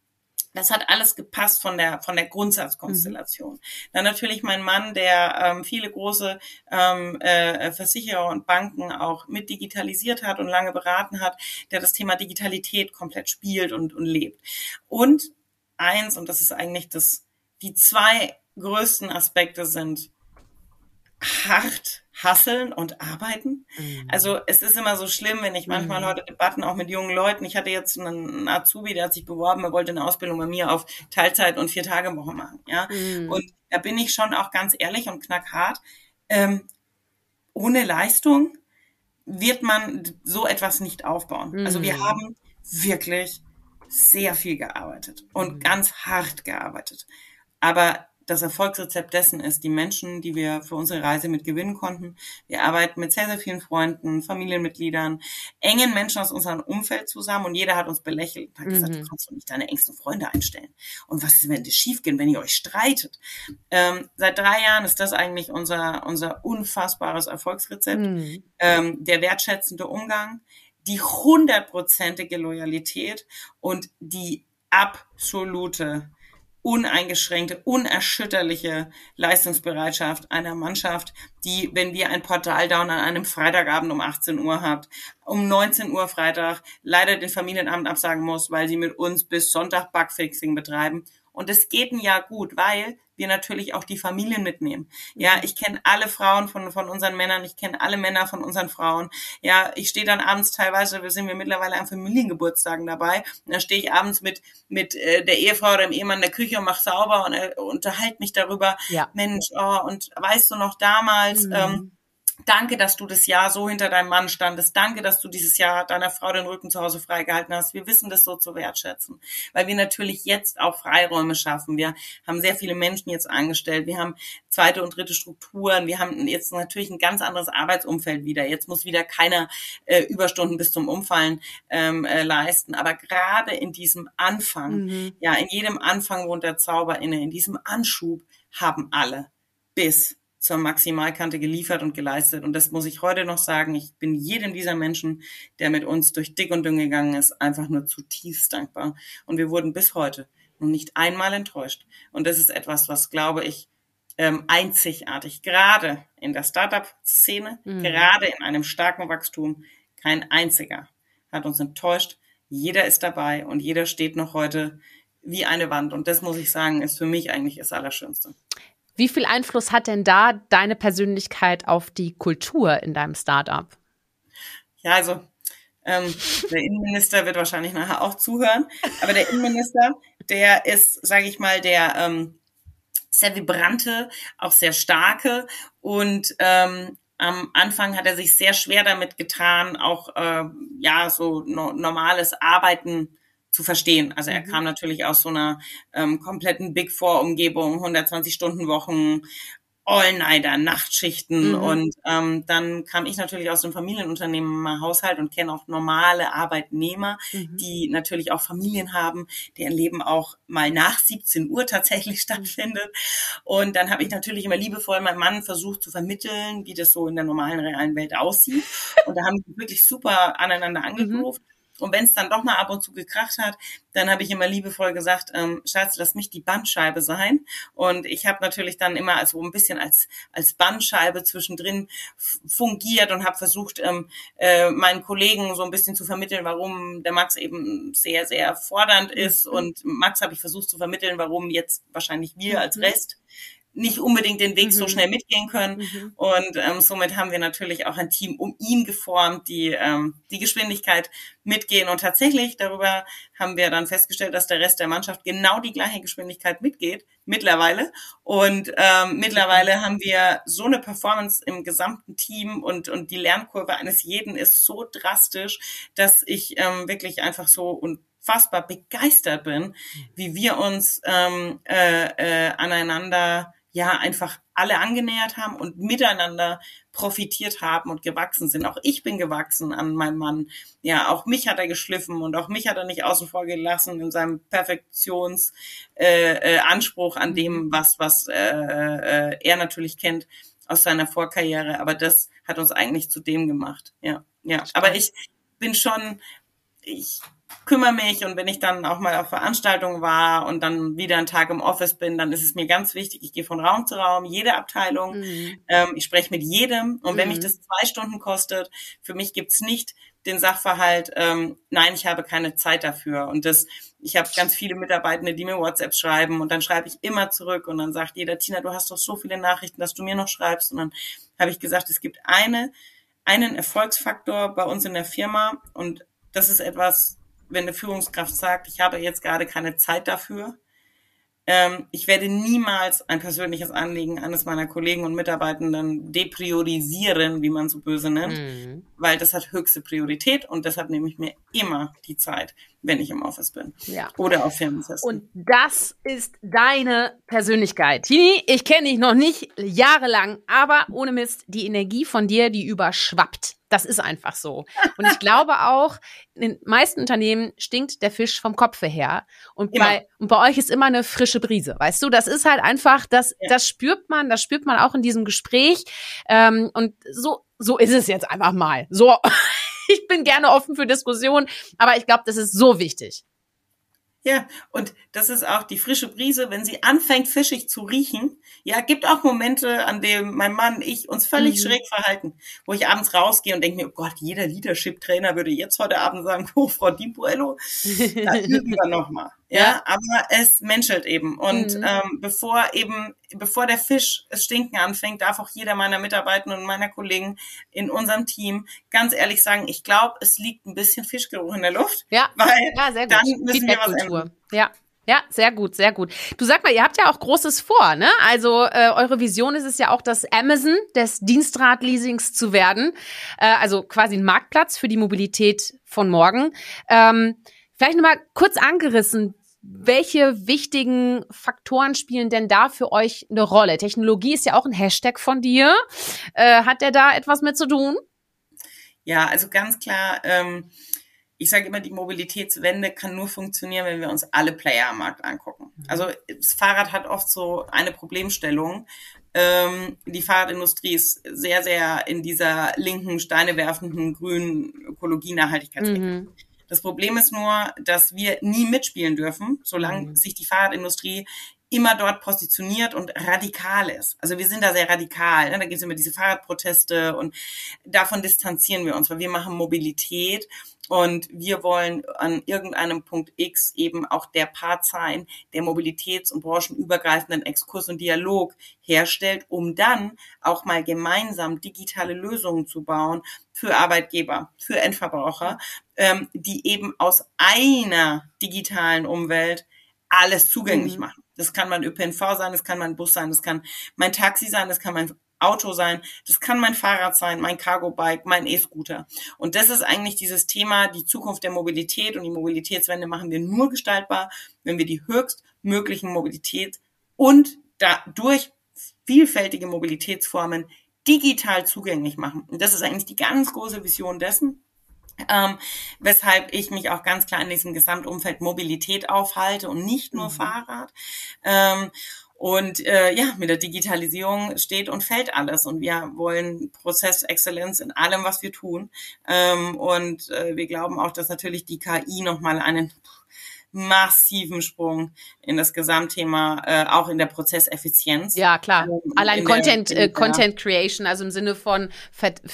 das hat alles gepasst von der von der Grundsatzkonstellation. Mhm. Dann natürlich mein Mann, der ähm, viele große ähm, äh, Versicherer und Banken auch mit digitalisiert hat und lange beraten hat, der das Thema Digitalität komplett spielt und, und lebt. Und eins, und das ist eigentlich das, die zwei größten Aspekte sind hart hasseln und arbeiten. Mhm. Also es ist immer so schlimm, wenn ich manchmal mhm. heute Debatten auch mit jungen Leuten, ich hatte jetzt einen Azubi, der hat sich beworben, er wollte eine Ausbildung bei mir auf Teilzeit und vier Tage Woche machen. Ja, mhm. und da bin ich schon auch ganz ehrlich und knackhart. Ähm, ohne Leistung wird man so etwas nicht aufbauen. Also wir mhm. haben wirklich sehr viel gearbeitet und mhm. ganz hart gearbeitet. Aber das Erfolgsrezept dessen ist die Menschen, die wir für unsere Reise mit gewinnen konnten. Wir arbeiten mit sehr, sehr vielen Freunden, Familienmitgliedern, engen Menschen aus unserem Umfeld zusammen und jeder hat uns belächelt und hat mhm. gesagt, du kannst doch nicht deine engsten Freunde einstellen. Und was ist, wenn das schief geht, wenn ihr euch streitet? Ähm, seit drei Jahren ist das eigentlich unser, unser unfassbares Erfolgsrezept. Mhm. Ähm, der wertschätzende Umgang, die hundertprozentige Loyalität und die absolute uneingeschränkte, unerschütterliche Leistungsbereitschaft einer Mannschaft, die, wenn wir ein Portaldown an einem Freitagabend um 18 Uhr habt, um 19 Uhr Freitag leider den Familienabend absagen muss, weil sie mit uns bis Sonntag Bugfixing betreiben. Und es geht ein Jahr gut, weil wir natürlich auch die Familien mitnehmen. Ja, mhm. ich kenne alle Frauen von, von unseren Männern, ich kenne alle Männer von unseren Frauen. Ja, ich stehe dann abends teilweise, wir sind wir mittlerweile an Familiengeburtstagen dabei. Und da stehe ich abends mit, mit äh, der Ehefrau oder dem Ehemann in der Küche und mache sauber und äh, unterhalte mich darüber. Ja. Mensch, oh, und weißt du noch damals, mhm. ähm, Danke, dass du das Jahr so hinter deinem Mann standest. Danke, dass du dieses Jahr deiner Frau den Rücken zu Hause freigehalten hast. Wir wissen das so zu wertschätzen, weil wir natürlich jetzt auch Freiräume schaffen. Wir haben sehr viele Menschen jetzt angestellt. Wir haben zweite und dritte Strukturen. Wir haben jetzt natürlich ein ganz anderes Arbeitsumfeld wieder. Jetzt muss wieder keiner äh, Überstunden bis zum Umfallen ähm, äh, leisten. Aber gerade in diesem Anfang, mhm. ja, in jedem Anfang wohnt der Zauber inne. In diesem Anschub haben alle bis zur Maximalkante geliefert und geleistet. Und das muss ich heute noch sagen. Ich bin jedem dieser Menschen, der mit uns durch dick und dünn gegangen ist, einfach nur zutiefst dankbar. Und wir wurden bis heute noch nicht einmal enttäuscht. Und das ist etwas, was, glaube ich, ähm, einzigartig, gerade in der Startup-Szene, mhm. gerade in einem starken Wachstum, kein einziger hat uns enttäuscht. Jeder ist dabei und jeder steht noch heute wie eine Wand. Und das muss ich sagen, ist für mich eigentlich das Allerschönste. Wie viel Einfluss hat denn da deine Persönlichkeit auf die Kultur in deinem Startup? Ja, also ähm, der Innenminister wird wahrscheinlich nachher auch zuhören, aber der Innenminister, der ist, sage ich mal, der ähm, sehr vibrante, auch sehr starke und ähm, am Anfang hat er sich sehr schwer damit getan, auch äh, ja so no normales Arbeiten zu verstehen. Also er mhm. kam natürlich aus so einer ähm, kompletten Big Four Umgebung, 120 Stunden Wochen, All-Nighter, Nachtschichten mhm. und ähm, dann kam ich natürlich aus dem Familienunternehmen Haushalt und kenne auch normale Arbeitnehmer, mhm. die natürlich auch Familien haben, deren Leben auch mal nach 17 Uhr tatsächlich mhm. stattfindet. Und dann habe ich natürlich immer liebevoll meinem Mann versucht zu vermitteln, wie das so in der normalen realen Welt aussieht. Und da haben wir wirklich super aneinander angeknüpft. Mhm. Und wenn es dann doch mal ab und zu gekracht hat, dann habe ich immer liebevoll gesagt, ähm, Schatz, lass mich die Bandscheibe sein. Und ich habe natürlich dann immer also ein bisschen als als Bandscheibe zwischendrin fungiert und habe versucht, ähm, äh, meinen Kollegen so ein bisschen zu vermitteln, warum der Max eben sehr sehr fordernd ist. Mhm. Und Max habe ich versucht zu vermitteln, warum jetzt wahrscheinlich wir als mhm. Rest nicht unbedingt den Weg mhm. so schnell mitgehen können. Mhm. Und ähm, somit haben wir natürlich auch ein Team um ihn geformt, die ähm, die Geschwindigkeit mitgehen. Und tatsächlich, darüber haben wir dann festgestellt, dass der Rest der Mannschaft genau die gleiche Geschwindigkeit mitgeht, mittlerweile. Und ähm, mittlerweile haben wir so eine Performance im gesamten Team und, und die Lernkurve eines jeden ist so drastisch, dass ich ähm, wirklich einfach so und unfassbar begeistert bin, wie wir uns ähm, äh, äh, aneinander ja einfach alle angenähert haben und miteinander profitiert haben und gewachsen sind. Auch ich bin gewachsen an meinem Mann. Ja, auch mich hat er geschliffen und auch mich hat er nicht außen vor gelassen in seinem Perfektionsanspruch äh, äh, Anspruch an dem, was was äh, äh, er natürlich kennt aus seiner Vorkarriere. Aber das hat uns eigentlich zu dem gemacht. Ja, ja. Aber ich bin schon, ich kümmere mich und wenn ich dann auch mal auf Veranstaltungen war und dann wieder einen Tag im Office bin, dann ist es mir ganz wichtig, ich gehe von Raum zu Raum, jede Abteilung, mhm. ähm, ich spreche mit jedem und wenn mhm. mich das zwei Stunden kostet, für mich gibt's nicht den Sachverhalt, ähm, nein, ich habe keine Zeit dafür und das, ich habe ganz viele Mitarbeitende, die mir WhatsApp schreiben und dann schreibe ich immer zurück und dann sagt jeder, Tina, du hast doch so viele Nachrichten, dass du mir noch schreibst und dann habe ich gesagt, es gibt eine, einen Erfolgsfaktor bei uns in der Firma und das ist etwas, wenn eine Führungskraft sagt, ich habe jetzt gerade keine Zeit dafür, ähm, ich werde niemals ein persönliches Anliegen eines meiner Kollegen und Mitarbeitenden depriorisieren, wie man so böse nennt, mhm. weil das hat höchste Priorität und deshalb nehme ich mir immer die Zeit, wenn ich im Office bin. Ja. Oder auf Firmenfesten. Und das ist deine Persönlichkeit. Tini, ich kenne dich noch nicht jahrelang, aber ohne Mist, die Energie von dir, die überschwappt. Das ist einfach so. Und ich glaube auch, in den meisten Unternehmen stinkt der Fisch vom Kopfe her. Und bei, und bei euch ist immer eine frische Brise. Weißt du, das ist halt einfach, das, ja. das spürt man, das spürt man auch in diesem Gespräch. Ähm, und so, so ist es jetzt einfach mal. So, ich bin gerne offen für Diskussionen, aber ich glaube, das ist so wichtig. Ja, und das ist auch die frische Brise, wenn sie anfängt, fischig zu riechen. Ja, gibt auch Momente, an denen mein Mann, ich uns völlig mhm. schräg verhalten, wo ich abends rausgehe und denke mir, oh Gott, jeder Leadership-Trainer würde jetzt heute Abend sagen, oh, Frau Dimpuello, da üben wir nochmal. Ja, aber es menschelt eben. Und mhm. ähm, bevor eben, bevor der Fisch es stinken anfängt, darf auch jeder meiner Mitarbeiter und meiner Kollegen in unserem Team ganz ehrlich sagen, ich glaube, es liegt ein bisschen Fischgeruch in der Luft. Ja, weil ja, sehr gut. dann müssen wir was ändern. Ja. Ja, sehr gut, sehr gut. Du sag mal, ihr habt ja auch Großes vor, ne? Also äh, eure Vision ist es ja auch, das Amazon des Dienstradleasings zu werden. Äh, also quasi ein Marktplatz für die Mobilität von morgen. Ähm, vielleicht nochmal kurz angerissen, welche wichtigen Faktoren spielen denn da für euch eine Rolle? Technologie ist ja auch ein Hashtag von dir. Äh, hat der da etwas mit zu tun? Ja, also ganz klar. Ähm, ich sage immer, die Mobilitätswende kann nur funktionieren, wenn wir uns alle Player am Markt angucken. Mhm. Also das Fahrrad hat oft so eine Problemstellung. Ähm, die Fahrradindustrie ist sehr, sehr in dieser linken, Steine werfenden, grünen Ökologie-Nachhaltigkeitsrichtung. Mhm. Das Problem ist nur, dass wir nie mitspielen dürfen, solange mhm. sich die Fahrradindustrie immer dort positioniert und radikal ist. Also wir sind da sehr radikal. Ne? Da gibt es immer diese Fahrradproteste und davon distanzieren wir uns, weil wir machen Mobilität und wir wollen an irgendeinem Punkt X eben auch der Part sein, der mobilitäts- und branchenübergreifenden Exkurs und Dialog herstellt, um dann auch mal gemeinsam digitale Lösungen zu bauen für Arbeitgeber, für Endverbraucher, ähm, die eben aus einer digitalen Umwelt alles zugänglich mhm. machen. Das kann mein ÖPNV sein, das kann mein Bus sein, das kann mein Taxi sein, das kann mein Auto sein, das kann mein Fahrrad sein, mein Cargo-Bike, mein E-Scooter. Und das ist eigentlich dieses Thema, die Zukunft der Mobilität und die Mobilitätswende machen wir nur gestaltbar, wenn wir die höchstmöglichen Mobilität und dadurch vielfältige Mobilitätsformen digital zugänglich machen. Und das ist eigentlich die ganz große Vision dessen, ähm, weshalb ich mich auch ganz klar in diesem Gesamtumfeld Mobilität aufhalte und nicht nur mhm. Fahrrad. Ähm, und äh, ja, mit der Digitalisierung steht und fällt alles. Und wir wollen Prozessexzellenz in allem, was wir tun. Ähm, und äh, wir glauben auch, dass natürlich die KI nochmal einen massiven Sprung in das Gesamtthema, äh, auch in der Prozesseffizienz. Ja, klar. Ähm, allein Content, der, äh, Content Creation, also im Sinne von,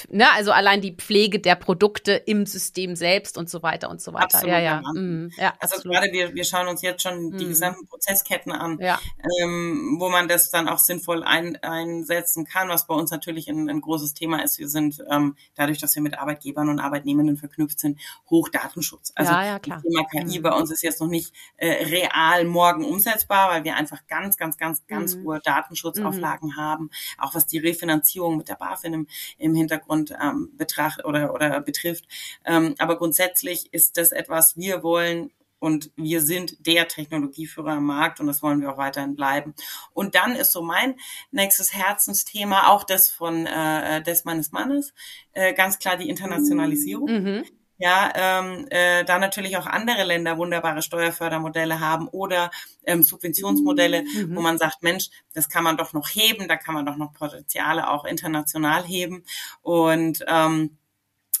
ne, also allein die Pflege der Produkte im System selbst und so weiter und so weiter. Absolut, ja, ja. Mhm. ja also absolut. gerade wir, wir schauen uns jetzt schon die mhm. gesamten Prozessketten an, ja. ähm, wo man das dann auch sinnvoll ein, einsetzen kann, was bei uns natürlich ein, ein großes Thema ist. Wir sind ähm, dadurch, dass wir mit Arbeitgebern und Arbeitnehmenden verknüpft sind, Hochdatenschutz. Also ja, ja, klar. das Thema KI mhm. bei uns ist jetzt noch noch nicht äh, real morgen umsetzbar, weil wir einfach ganz, ganz, ganz, ganz mhm. hohe Datenschutzauflagen mhm. haben, auch was die Refinanzierung mit der BaFin im, im Hintergrund ähm, betracht oder, oder betrifft. Ähm, aber grundsätzlich ist das etwas, wir wollen und wir sind der Technologieführer am Markt und das wollen wir auch weiterhin bleiben. Und dann ist so mein nächstes Herzensthema auch das von äh, des meines Mannes, äh, ganz klar die Internationalisierung. Mhm ja, ähm, äh, da natürlich auch andere Länder wunderbare Steuerfördermodelle haben oder ähm, Subventionsmodelle, mhm. wo man sagt, Mensch, das kann man doch noch heben, da kann man doch noch Potenziale auch international heben. Und ähm,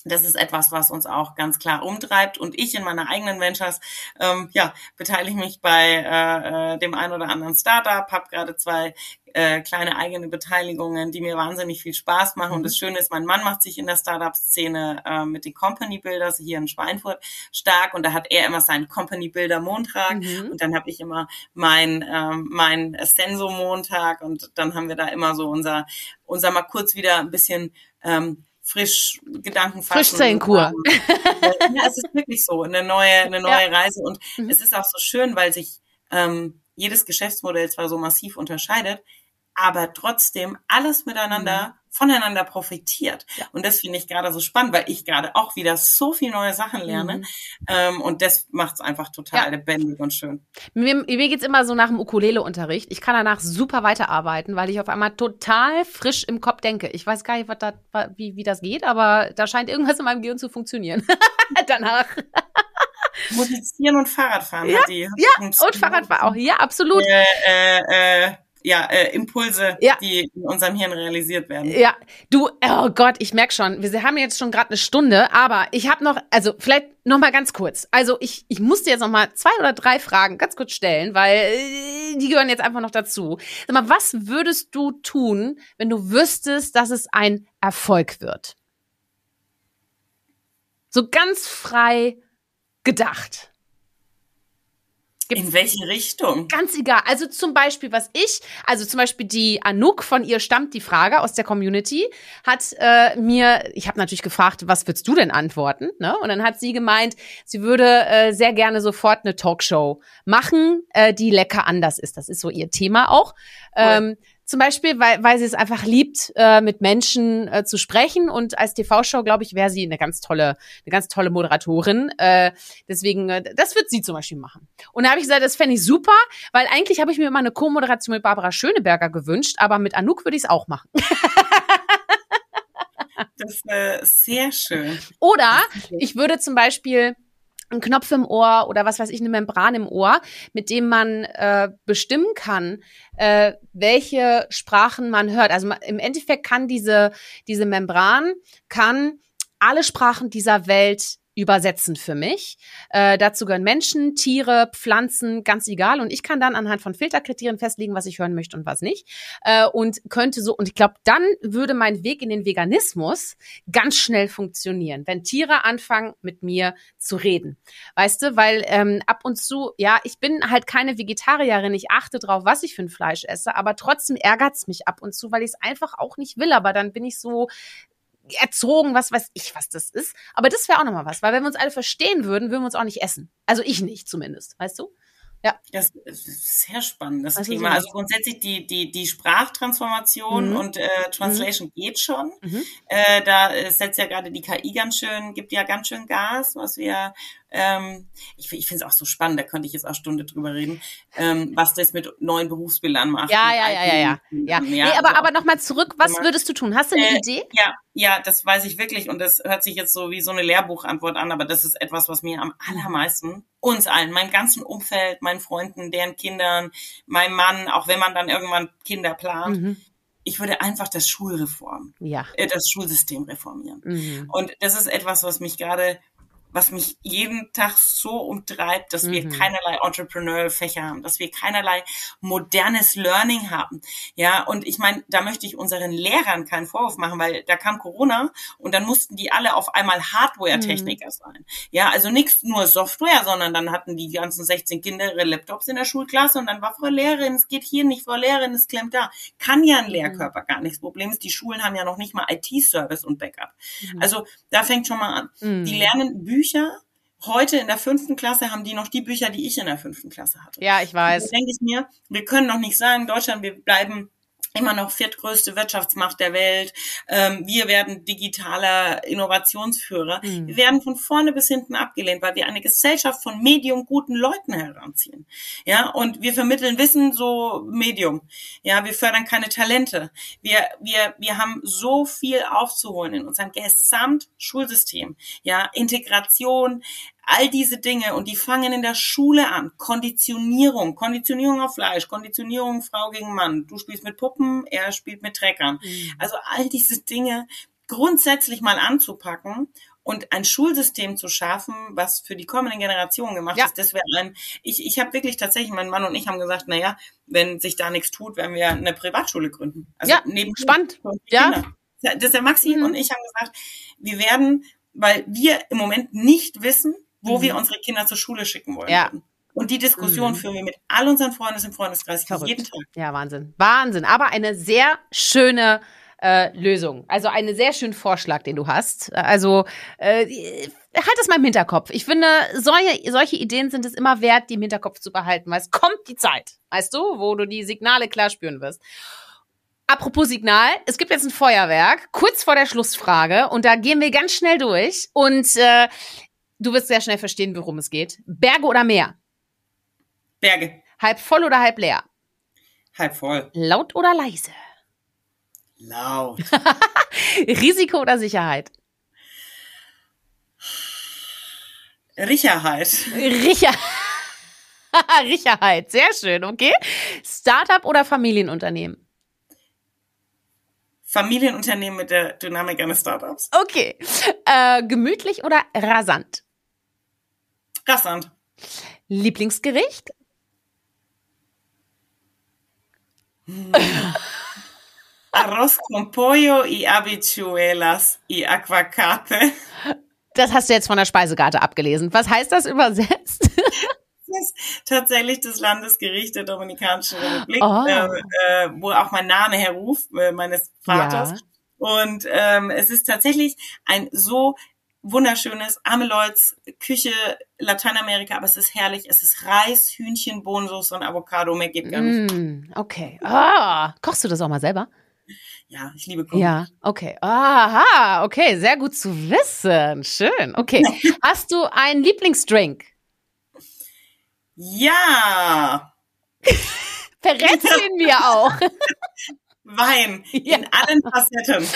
das ist etwas, was uns auch ganz klar umtreibt. Und ich in meiner eigenen Ventures, ähm, ja, beteilige mich bei äh, äh dem einen oder anderen Startup, habe gerade zwei äh, kleine eigene Beteiligungen, die mir wahnsinnig viel Spaß machen. Und das mhm. Schöne ist, mein Mann macht sich in der Startup-Szene äh, mit den Company Builders hier in Schweinfurt stark und da hat er immer seinen Company Builder Montag mhm. und dann habe ich immer mein ähm, mein Senso Montag und dann haben wir da immer so unser unser mal kurz wieder ein bisschen ähm, frisch Gedanken fassen. Frischzellenkur. ja, es ist wirklich so, eine neue, eine neue ja. Reise. Und mhm. es ist auch so schön, weil sich ähm, jedes Geschäftsmodell zwar so massiv unterscheidet, aber trotzdem alles miteinander, mhm. voneinander profitiert. Ja. Und das finde ich gerade so spannend, weil ich gerade auch wieder so viel neue Sachen lerne. Mhm. Ähm, und das macht es einfach total ja. lebendig und schön. Mir, mir geht's immer so nach dem Ukulele-Unterricht. Ich kann danach super weiterarbeiten, weil ich auf einmal total frisch im Kopf denke. Ich weiß gar nicht, was da, wie, wie das geht, aber da scheint irgendwas in meinem Gehirn zu funktionieren. danach. Musizieren und Fahrradfahren ja, hat die. Ja, und Fahrradfahren auch. Ja, absolut. Äh, äh, äh, ja, äh, Impulse, ja. die in unserem Hirn realisiert werden. Ja, du, oh Gott, ich merk schon, wir haben jetzt schon gerade eine Stunde, aber ich habe noch, also vielleicht noch mal ganz kurz. Also ich, ich musste jetzt noch mal zwei oder drei Fragen ganz kurz stellen, weil äh, die gehören jetzt einfach noch dazu. Sag mal, was würdest du tun, wenn du wüsstest, dass es ein Erfolg wird? So ganz frei gedacht. Gibt's in welche Richtung? Ganz egal. Also zum Beispiel, was ich, also zum Beispiel die Anouk, von ihr stammt die Frage aus der Community, hat äh, mir, ich habe natürlich gefragt, was würdest du denn antworten? Ne? Und dann hat sie gemeint, sie würde äh, sehr gerne sofort eine Talkshow machen, äh, die lecker anders ist. Das ist so ihr Thema auch. Cool. Ähm, zum Beispiel, weil, weil sie es einfach liebt, äh, mit Menschen äh, zu sprechen. Und als TV-Show, glaube ich, wäre sie eine ganz tolle, eine ganz tolle Moderatorin. Äh, deswegen, äh, das wird sie zum Beispiel machen. Und da habe ich gesagt, das fände ich super, weil eigentlich habe ich mir immer eine Co-Moderation mit Barbara Schöneberger gewünscht, aber mit Anouk würde ich es auch machen. das ist äh, sehr schön. Oder ich würde zum Beispiel ein Knopf im Ohr oder was weiß ich, eine Membran im Ohr, mit dem man äh, bestimmen kann, äh, welche Sprachen man hört. Also im Endeffekt kann diese, diese Membran, kann alle Sprachen dieser Welt übersetzen für mich. Äh, dazu gehören Menschen, Tiere, Pflanzen, ganz egal. Und ich kann dann anhand von Filterkriterien festlegen, was ich hören möchte und was nicht. Äh, und könnte so, und ich glaube, dann würde mein Weg in den Veganismus ganz schnell funktionieren, wenn Tiere anfangen, mit mir zu reden. Weißt du, weil ähm, ab und zu, ja, ich bin halt keine Vegetarierin, ich achte drauf, was ich für ein Fleisch esse, aber trotzdem ärgert's mich ab und zu, weil ich es einfach auch nicht will. Aber dann bin ich so, erzogen, was weiß ich, was das ist. Aber das wäre auch nochmal was, weil wenn wir uns alle verstehen würden, würden wir uns auch nicht essen. Also ich nicht zumindest, weißt du? Ja. Das ist sehr spannendes also Thema. Also grundsätzlich die, die, die Sprachtransformation mhm. und äh, Translation mhm. geht schon. Mhm. Äh, da setzt ja gerade die KI ganz schön, gibt ja ganz schön Gas, was wir ähm, ich ich finde es auch so spannend, da könnte ich jetzt auch Stunde drüber reden, ähm, was das mit neuen Berufsbildern macht. Ja, ja, ja, ja, ja, ja. Nee, aber, also aber nochmal zurück, was würdest du tun? Hast du eine äh, Idee? Ja, ja, das weiß ich wirklich und das hört sich jetzt so wie so eine Lehrbuchantwort an, aber das ist etwas, was mir am allermeisten, uns allen, meinem ganzen Umfeld, meinen Freunden, deren Kindern, meinem Mann, auch wenn man dann irgendwann Kinder plant, mhm ich würde einfach das Schulreform, ja. äh, das Schulsystem reformieren. Mhm. Und das ist etwas, was mich gerade was mich jeden Tag so umtreibt, dass mhm. wir keinerlei Entrepreneurial-Fächer haben, dass wir keinerlei modernes Learning haben. Ja, und ich meine, da möchte ich unseren Lehrern keinen Vorwurf machen, weil da kam Corona und dann mussten die alle auf einmal Hardware-Techniker mhm. sein. Ja, also nichts nur Software, sondern dann hatten die ganzen 16 Kinder ihre Laptops in der Schulklasse und dann war Frau Lehrerin, es geht hier nicht, Frau Lehrerin, es klemmt da. Kann ja ein mhm. Lehrkörper gar nichts. Problem ist, die Schulen haben ja noch nicht mal IT-Service und Backup. Mhm. Also da fängt schon mal an. Die mhm. lernen Bücher Bücher. Heute in der fünften Klasse haben die noch die Bücher, die ich in der fünften Klasse hatte. Ja, ich weiß. Da denke ich mir, wir können doch nicht sagen, Deutschland, wir bleiben immer noch viertgrößte Wirtschaftsmacht der Welt. Ähm, wir werden digitaler Innovationsführer. Mhm. Wir werden von vorne bis hinten abgelehnt, weil wir eine Gesellschaft von medium guten Leuten heranziehen. Ja, und wir vermitteln Wissen so Medium. Ja, wir fördern keine Talente. Wir, wir, wir haben so viel aufzuholen in unserem Gesamtschulsystem. Ja, Integration, All diese Dinge und die fangen in der Schule an. Konditionierung, Konditionierung auf Fleisch, Konditionierung Frau gegen Mann. Du spielst mit Puppen, er spielt mit Treckern. Mhm. Also all diese Dinge grundsätzlich mal anzupacken und ein Schulsystem zu schaffen, was für die kommenden Generationen gemacht ja. ist, das wäre ein, ich, ich habe wirklich tatsächlich, mein Mann und ich haben gesagt, naja, wenn sich da nichts tut, werden wir eine Privatschule gründen. Also ja, neben spannend. Ja. Das ist der Maxi mhm. und ich haben gesagt, wir werden, weil wir im Moment nicht wissen, wo mhm. wir unsere Kinder zur Schule schicken wollen. Ja. Und die Diskussion mhm. führen wir mit all unseren Freunden im Freundeskreis Verrückt. jeden Tag. Ja, Wahnsinn. Wahnsinn. Aber eine sehr schöne äh, Lösung. Also einen sehr schönen Vorschlag, den du hast. Also äh, halt es mal im Hinterkopf. Ich finde, solche, solche Ideen sind es immer wert, die im Hinterkopf zu behalten, weil es kommt die Zeit, weißt du, wo du die Signale klar spüren wirst. Apropos Signal, es gibt jetzt ein Feuerwerk, kurz vor der Schlussfrage, und da gehen wir ganz schnell durch. Und äh, du wirst sehr schnell verstehen, worum es geht. Berge oder Meer? Berge. Halb voll oder halb leer? Halb voll. Laut oder leise? Laut. Risiko oder Sicherheit? Richerheit. Richer. Richerheit, sehr schön, okay. Startup oder Familienunternehmen? Familienunternehmen mit der Dynamik eines Startups. Okay. Äh, gemütlich oder rasant? Rasant. Lieblingsgericht? Arroz con pollo y habichuelas y aguacate. Das hast du jetzt von der Speisekarte abgelesen. Was heißt das übersetzt? Das ist tatsächlich das Landesgericht der Dominikanischen Republik, oh. äh, äh, wo auch mein Name herruft, äh, meines Vaters. Ja. Und ähm, es ist tatsächlich ein so wunderschönes Ameloids Küche Lateinamerika, aber es ist herrlich. Es ist Reis, Hühnchen, Bohnensauce und Avocado. Mehr geht gar nicht. Mm, okay. Ah, kochst du das auch mal selber? Ja, ich liebe Kochen. Ja, okay. Aha, okay, sehr gut zu wissen. Schön. Okay. Hast du einen Lieblingsdrink? Ja. Verrätst ihn mir auch? Wein ja. in allen Facetten.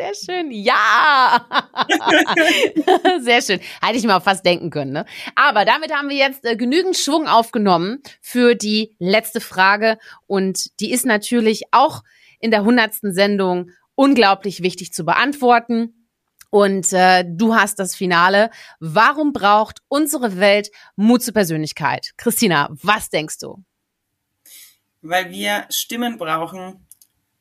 Sehr schön. Ja. Sehr schön. Hätte ich mal fast denken können. Ne? Aber damit haben wir jetzt äh, genügend Schwung aufgenommen für die letzte Frage. Und die ist natürlich auch in der hundertsten Sendung unglaublich wichtig zu beantworten. Und äh, du hast das Finale. Warum braucht unsere Welt Mut zur Persönlichkeit? Christina, was denkst du? Weil wir Stimmen brauchen,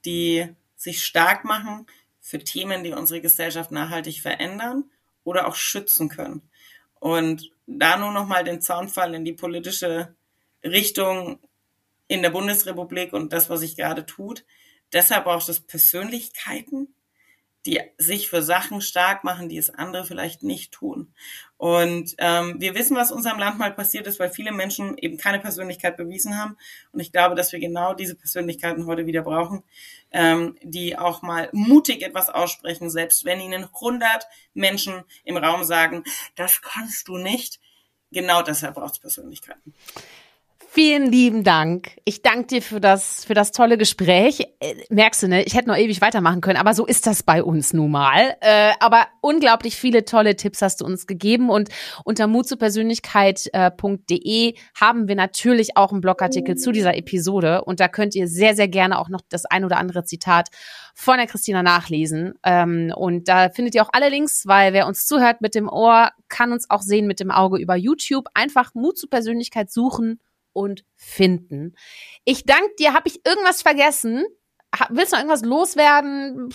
die sich stark machen für Themen, die unsere Gesellschaft nachhaltig verändern oder auch schützen können. Und da nur noch mal den Zaunfall in die politische Richtung in der Bundesrepublik und das, was sich gerade tut. Deshalb braucht es Persönlichkeiten, die sich für Sachen stark machen, die es andere vielleicht nicht tun. Und ähm, wir wissen, was unserem Land mal passiert ist, weil viele Menschen eben keine Persönlichkeit bewiesen haben. Und ich glaube, dass wir genau diese Persönlichkeiten heute wieder brauchen, ähm, die auch mal mutig etwas aussprechen, selbst wenn ihnen 100 Menschen im Raum sagen, das kannst du nicht. Genau deshalb braucht es Persönlichkeiten. Vielen lieben Dank. Ich danke dir für das, für das tolle Gespräch. Äh, merkst du, ne? Ich hätte noch ewig weitermachen können, aber so ist das bei uns nun mal. Äh, aber unglaublich viele tolle Tipps hast du uns gegeben und unter mutzupersönlichkeit.de haben wir natürlich auch einen Blogartikel zu dieser Episode und da könnt ihr sehr, sehr gerne auch noch das ein oder andere Zitat von der Christina nachlesen. Ähm, und da findet ihr auch alle Links, weil wer uns zuhört mit dem Ohr, kann uns auch sehen mit dem Auge über YouTube. Einfach Mut zu Persönlichkeit suchen und finden. Ich danke dir. Habe ich irgendwas vergessen? Willst du noch irgendwas loswerden?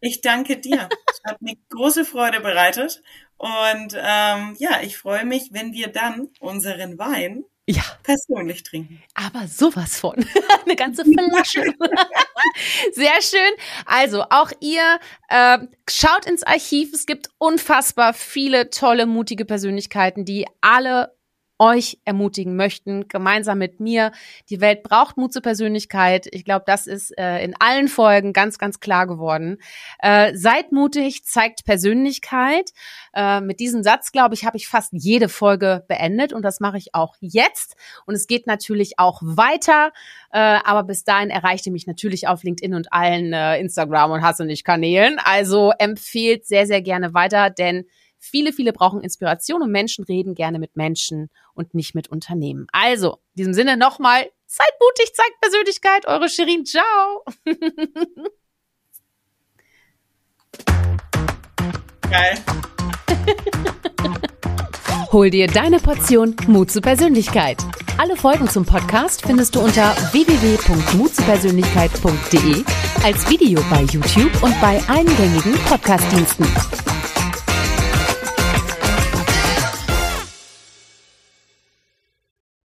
Ich danke dir. Es hat mir große Freude bereitet. Und ähm, ja, ich freue mich, wenn wir dann unseren Wein ja. persönlich trinken. Aber sowas von. Eine ganze Flasche. Sehr schön. Also auch ihr äh, schaut ins Archiv. Es gibt unfassbar viele tolle, mutige Persönlichkeiten, die alle euch ermutigen möchten, gemeinsam mit mir. Die Welt braucht Mut zur Persönlichkeit. Ich glaube, das ist äh, in allen Folgen ganz, ganz klar geworden. Äh, seid mutig, zeigt Persönlichkeit. Äh, mit diesem Satz, glaube ich, habe ich fast jede Folge beendet und das mache ich auch jetzt. Und es geht natürlich auch weiter. Äh, aber bis dahin erreicht ihr mich natürlich auf LinkedIn und allen äh, Instagram und Hasse nicht Kanälen. Also empfehlt sehr, sehr gerne weiter, denn Viele, viele brauchen Inspiration und Menschen reden gerne mit Menschen und nicht mit Unternehmen. Also, in diesem Sinne nochmal, seid mutig, zeigt Persönlichkeit, eure Shirin, ciao. Geil. Hol dir deine Portion Mut zur Persönlichkeit. Alle Folgen zum Podcast findest du unter www.mutzupersönlichkeit.de als Video bei YouTube und bei allen gängigen Podcastdiensten.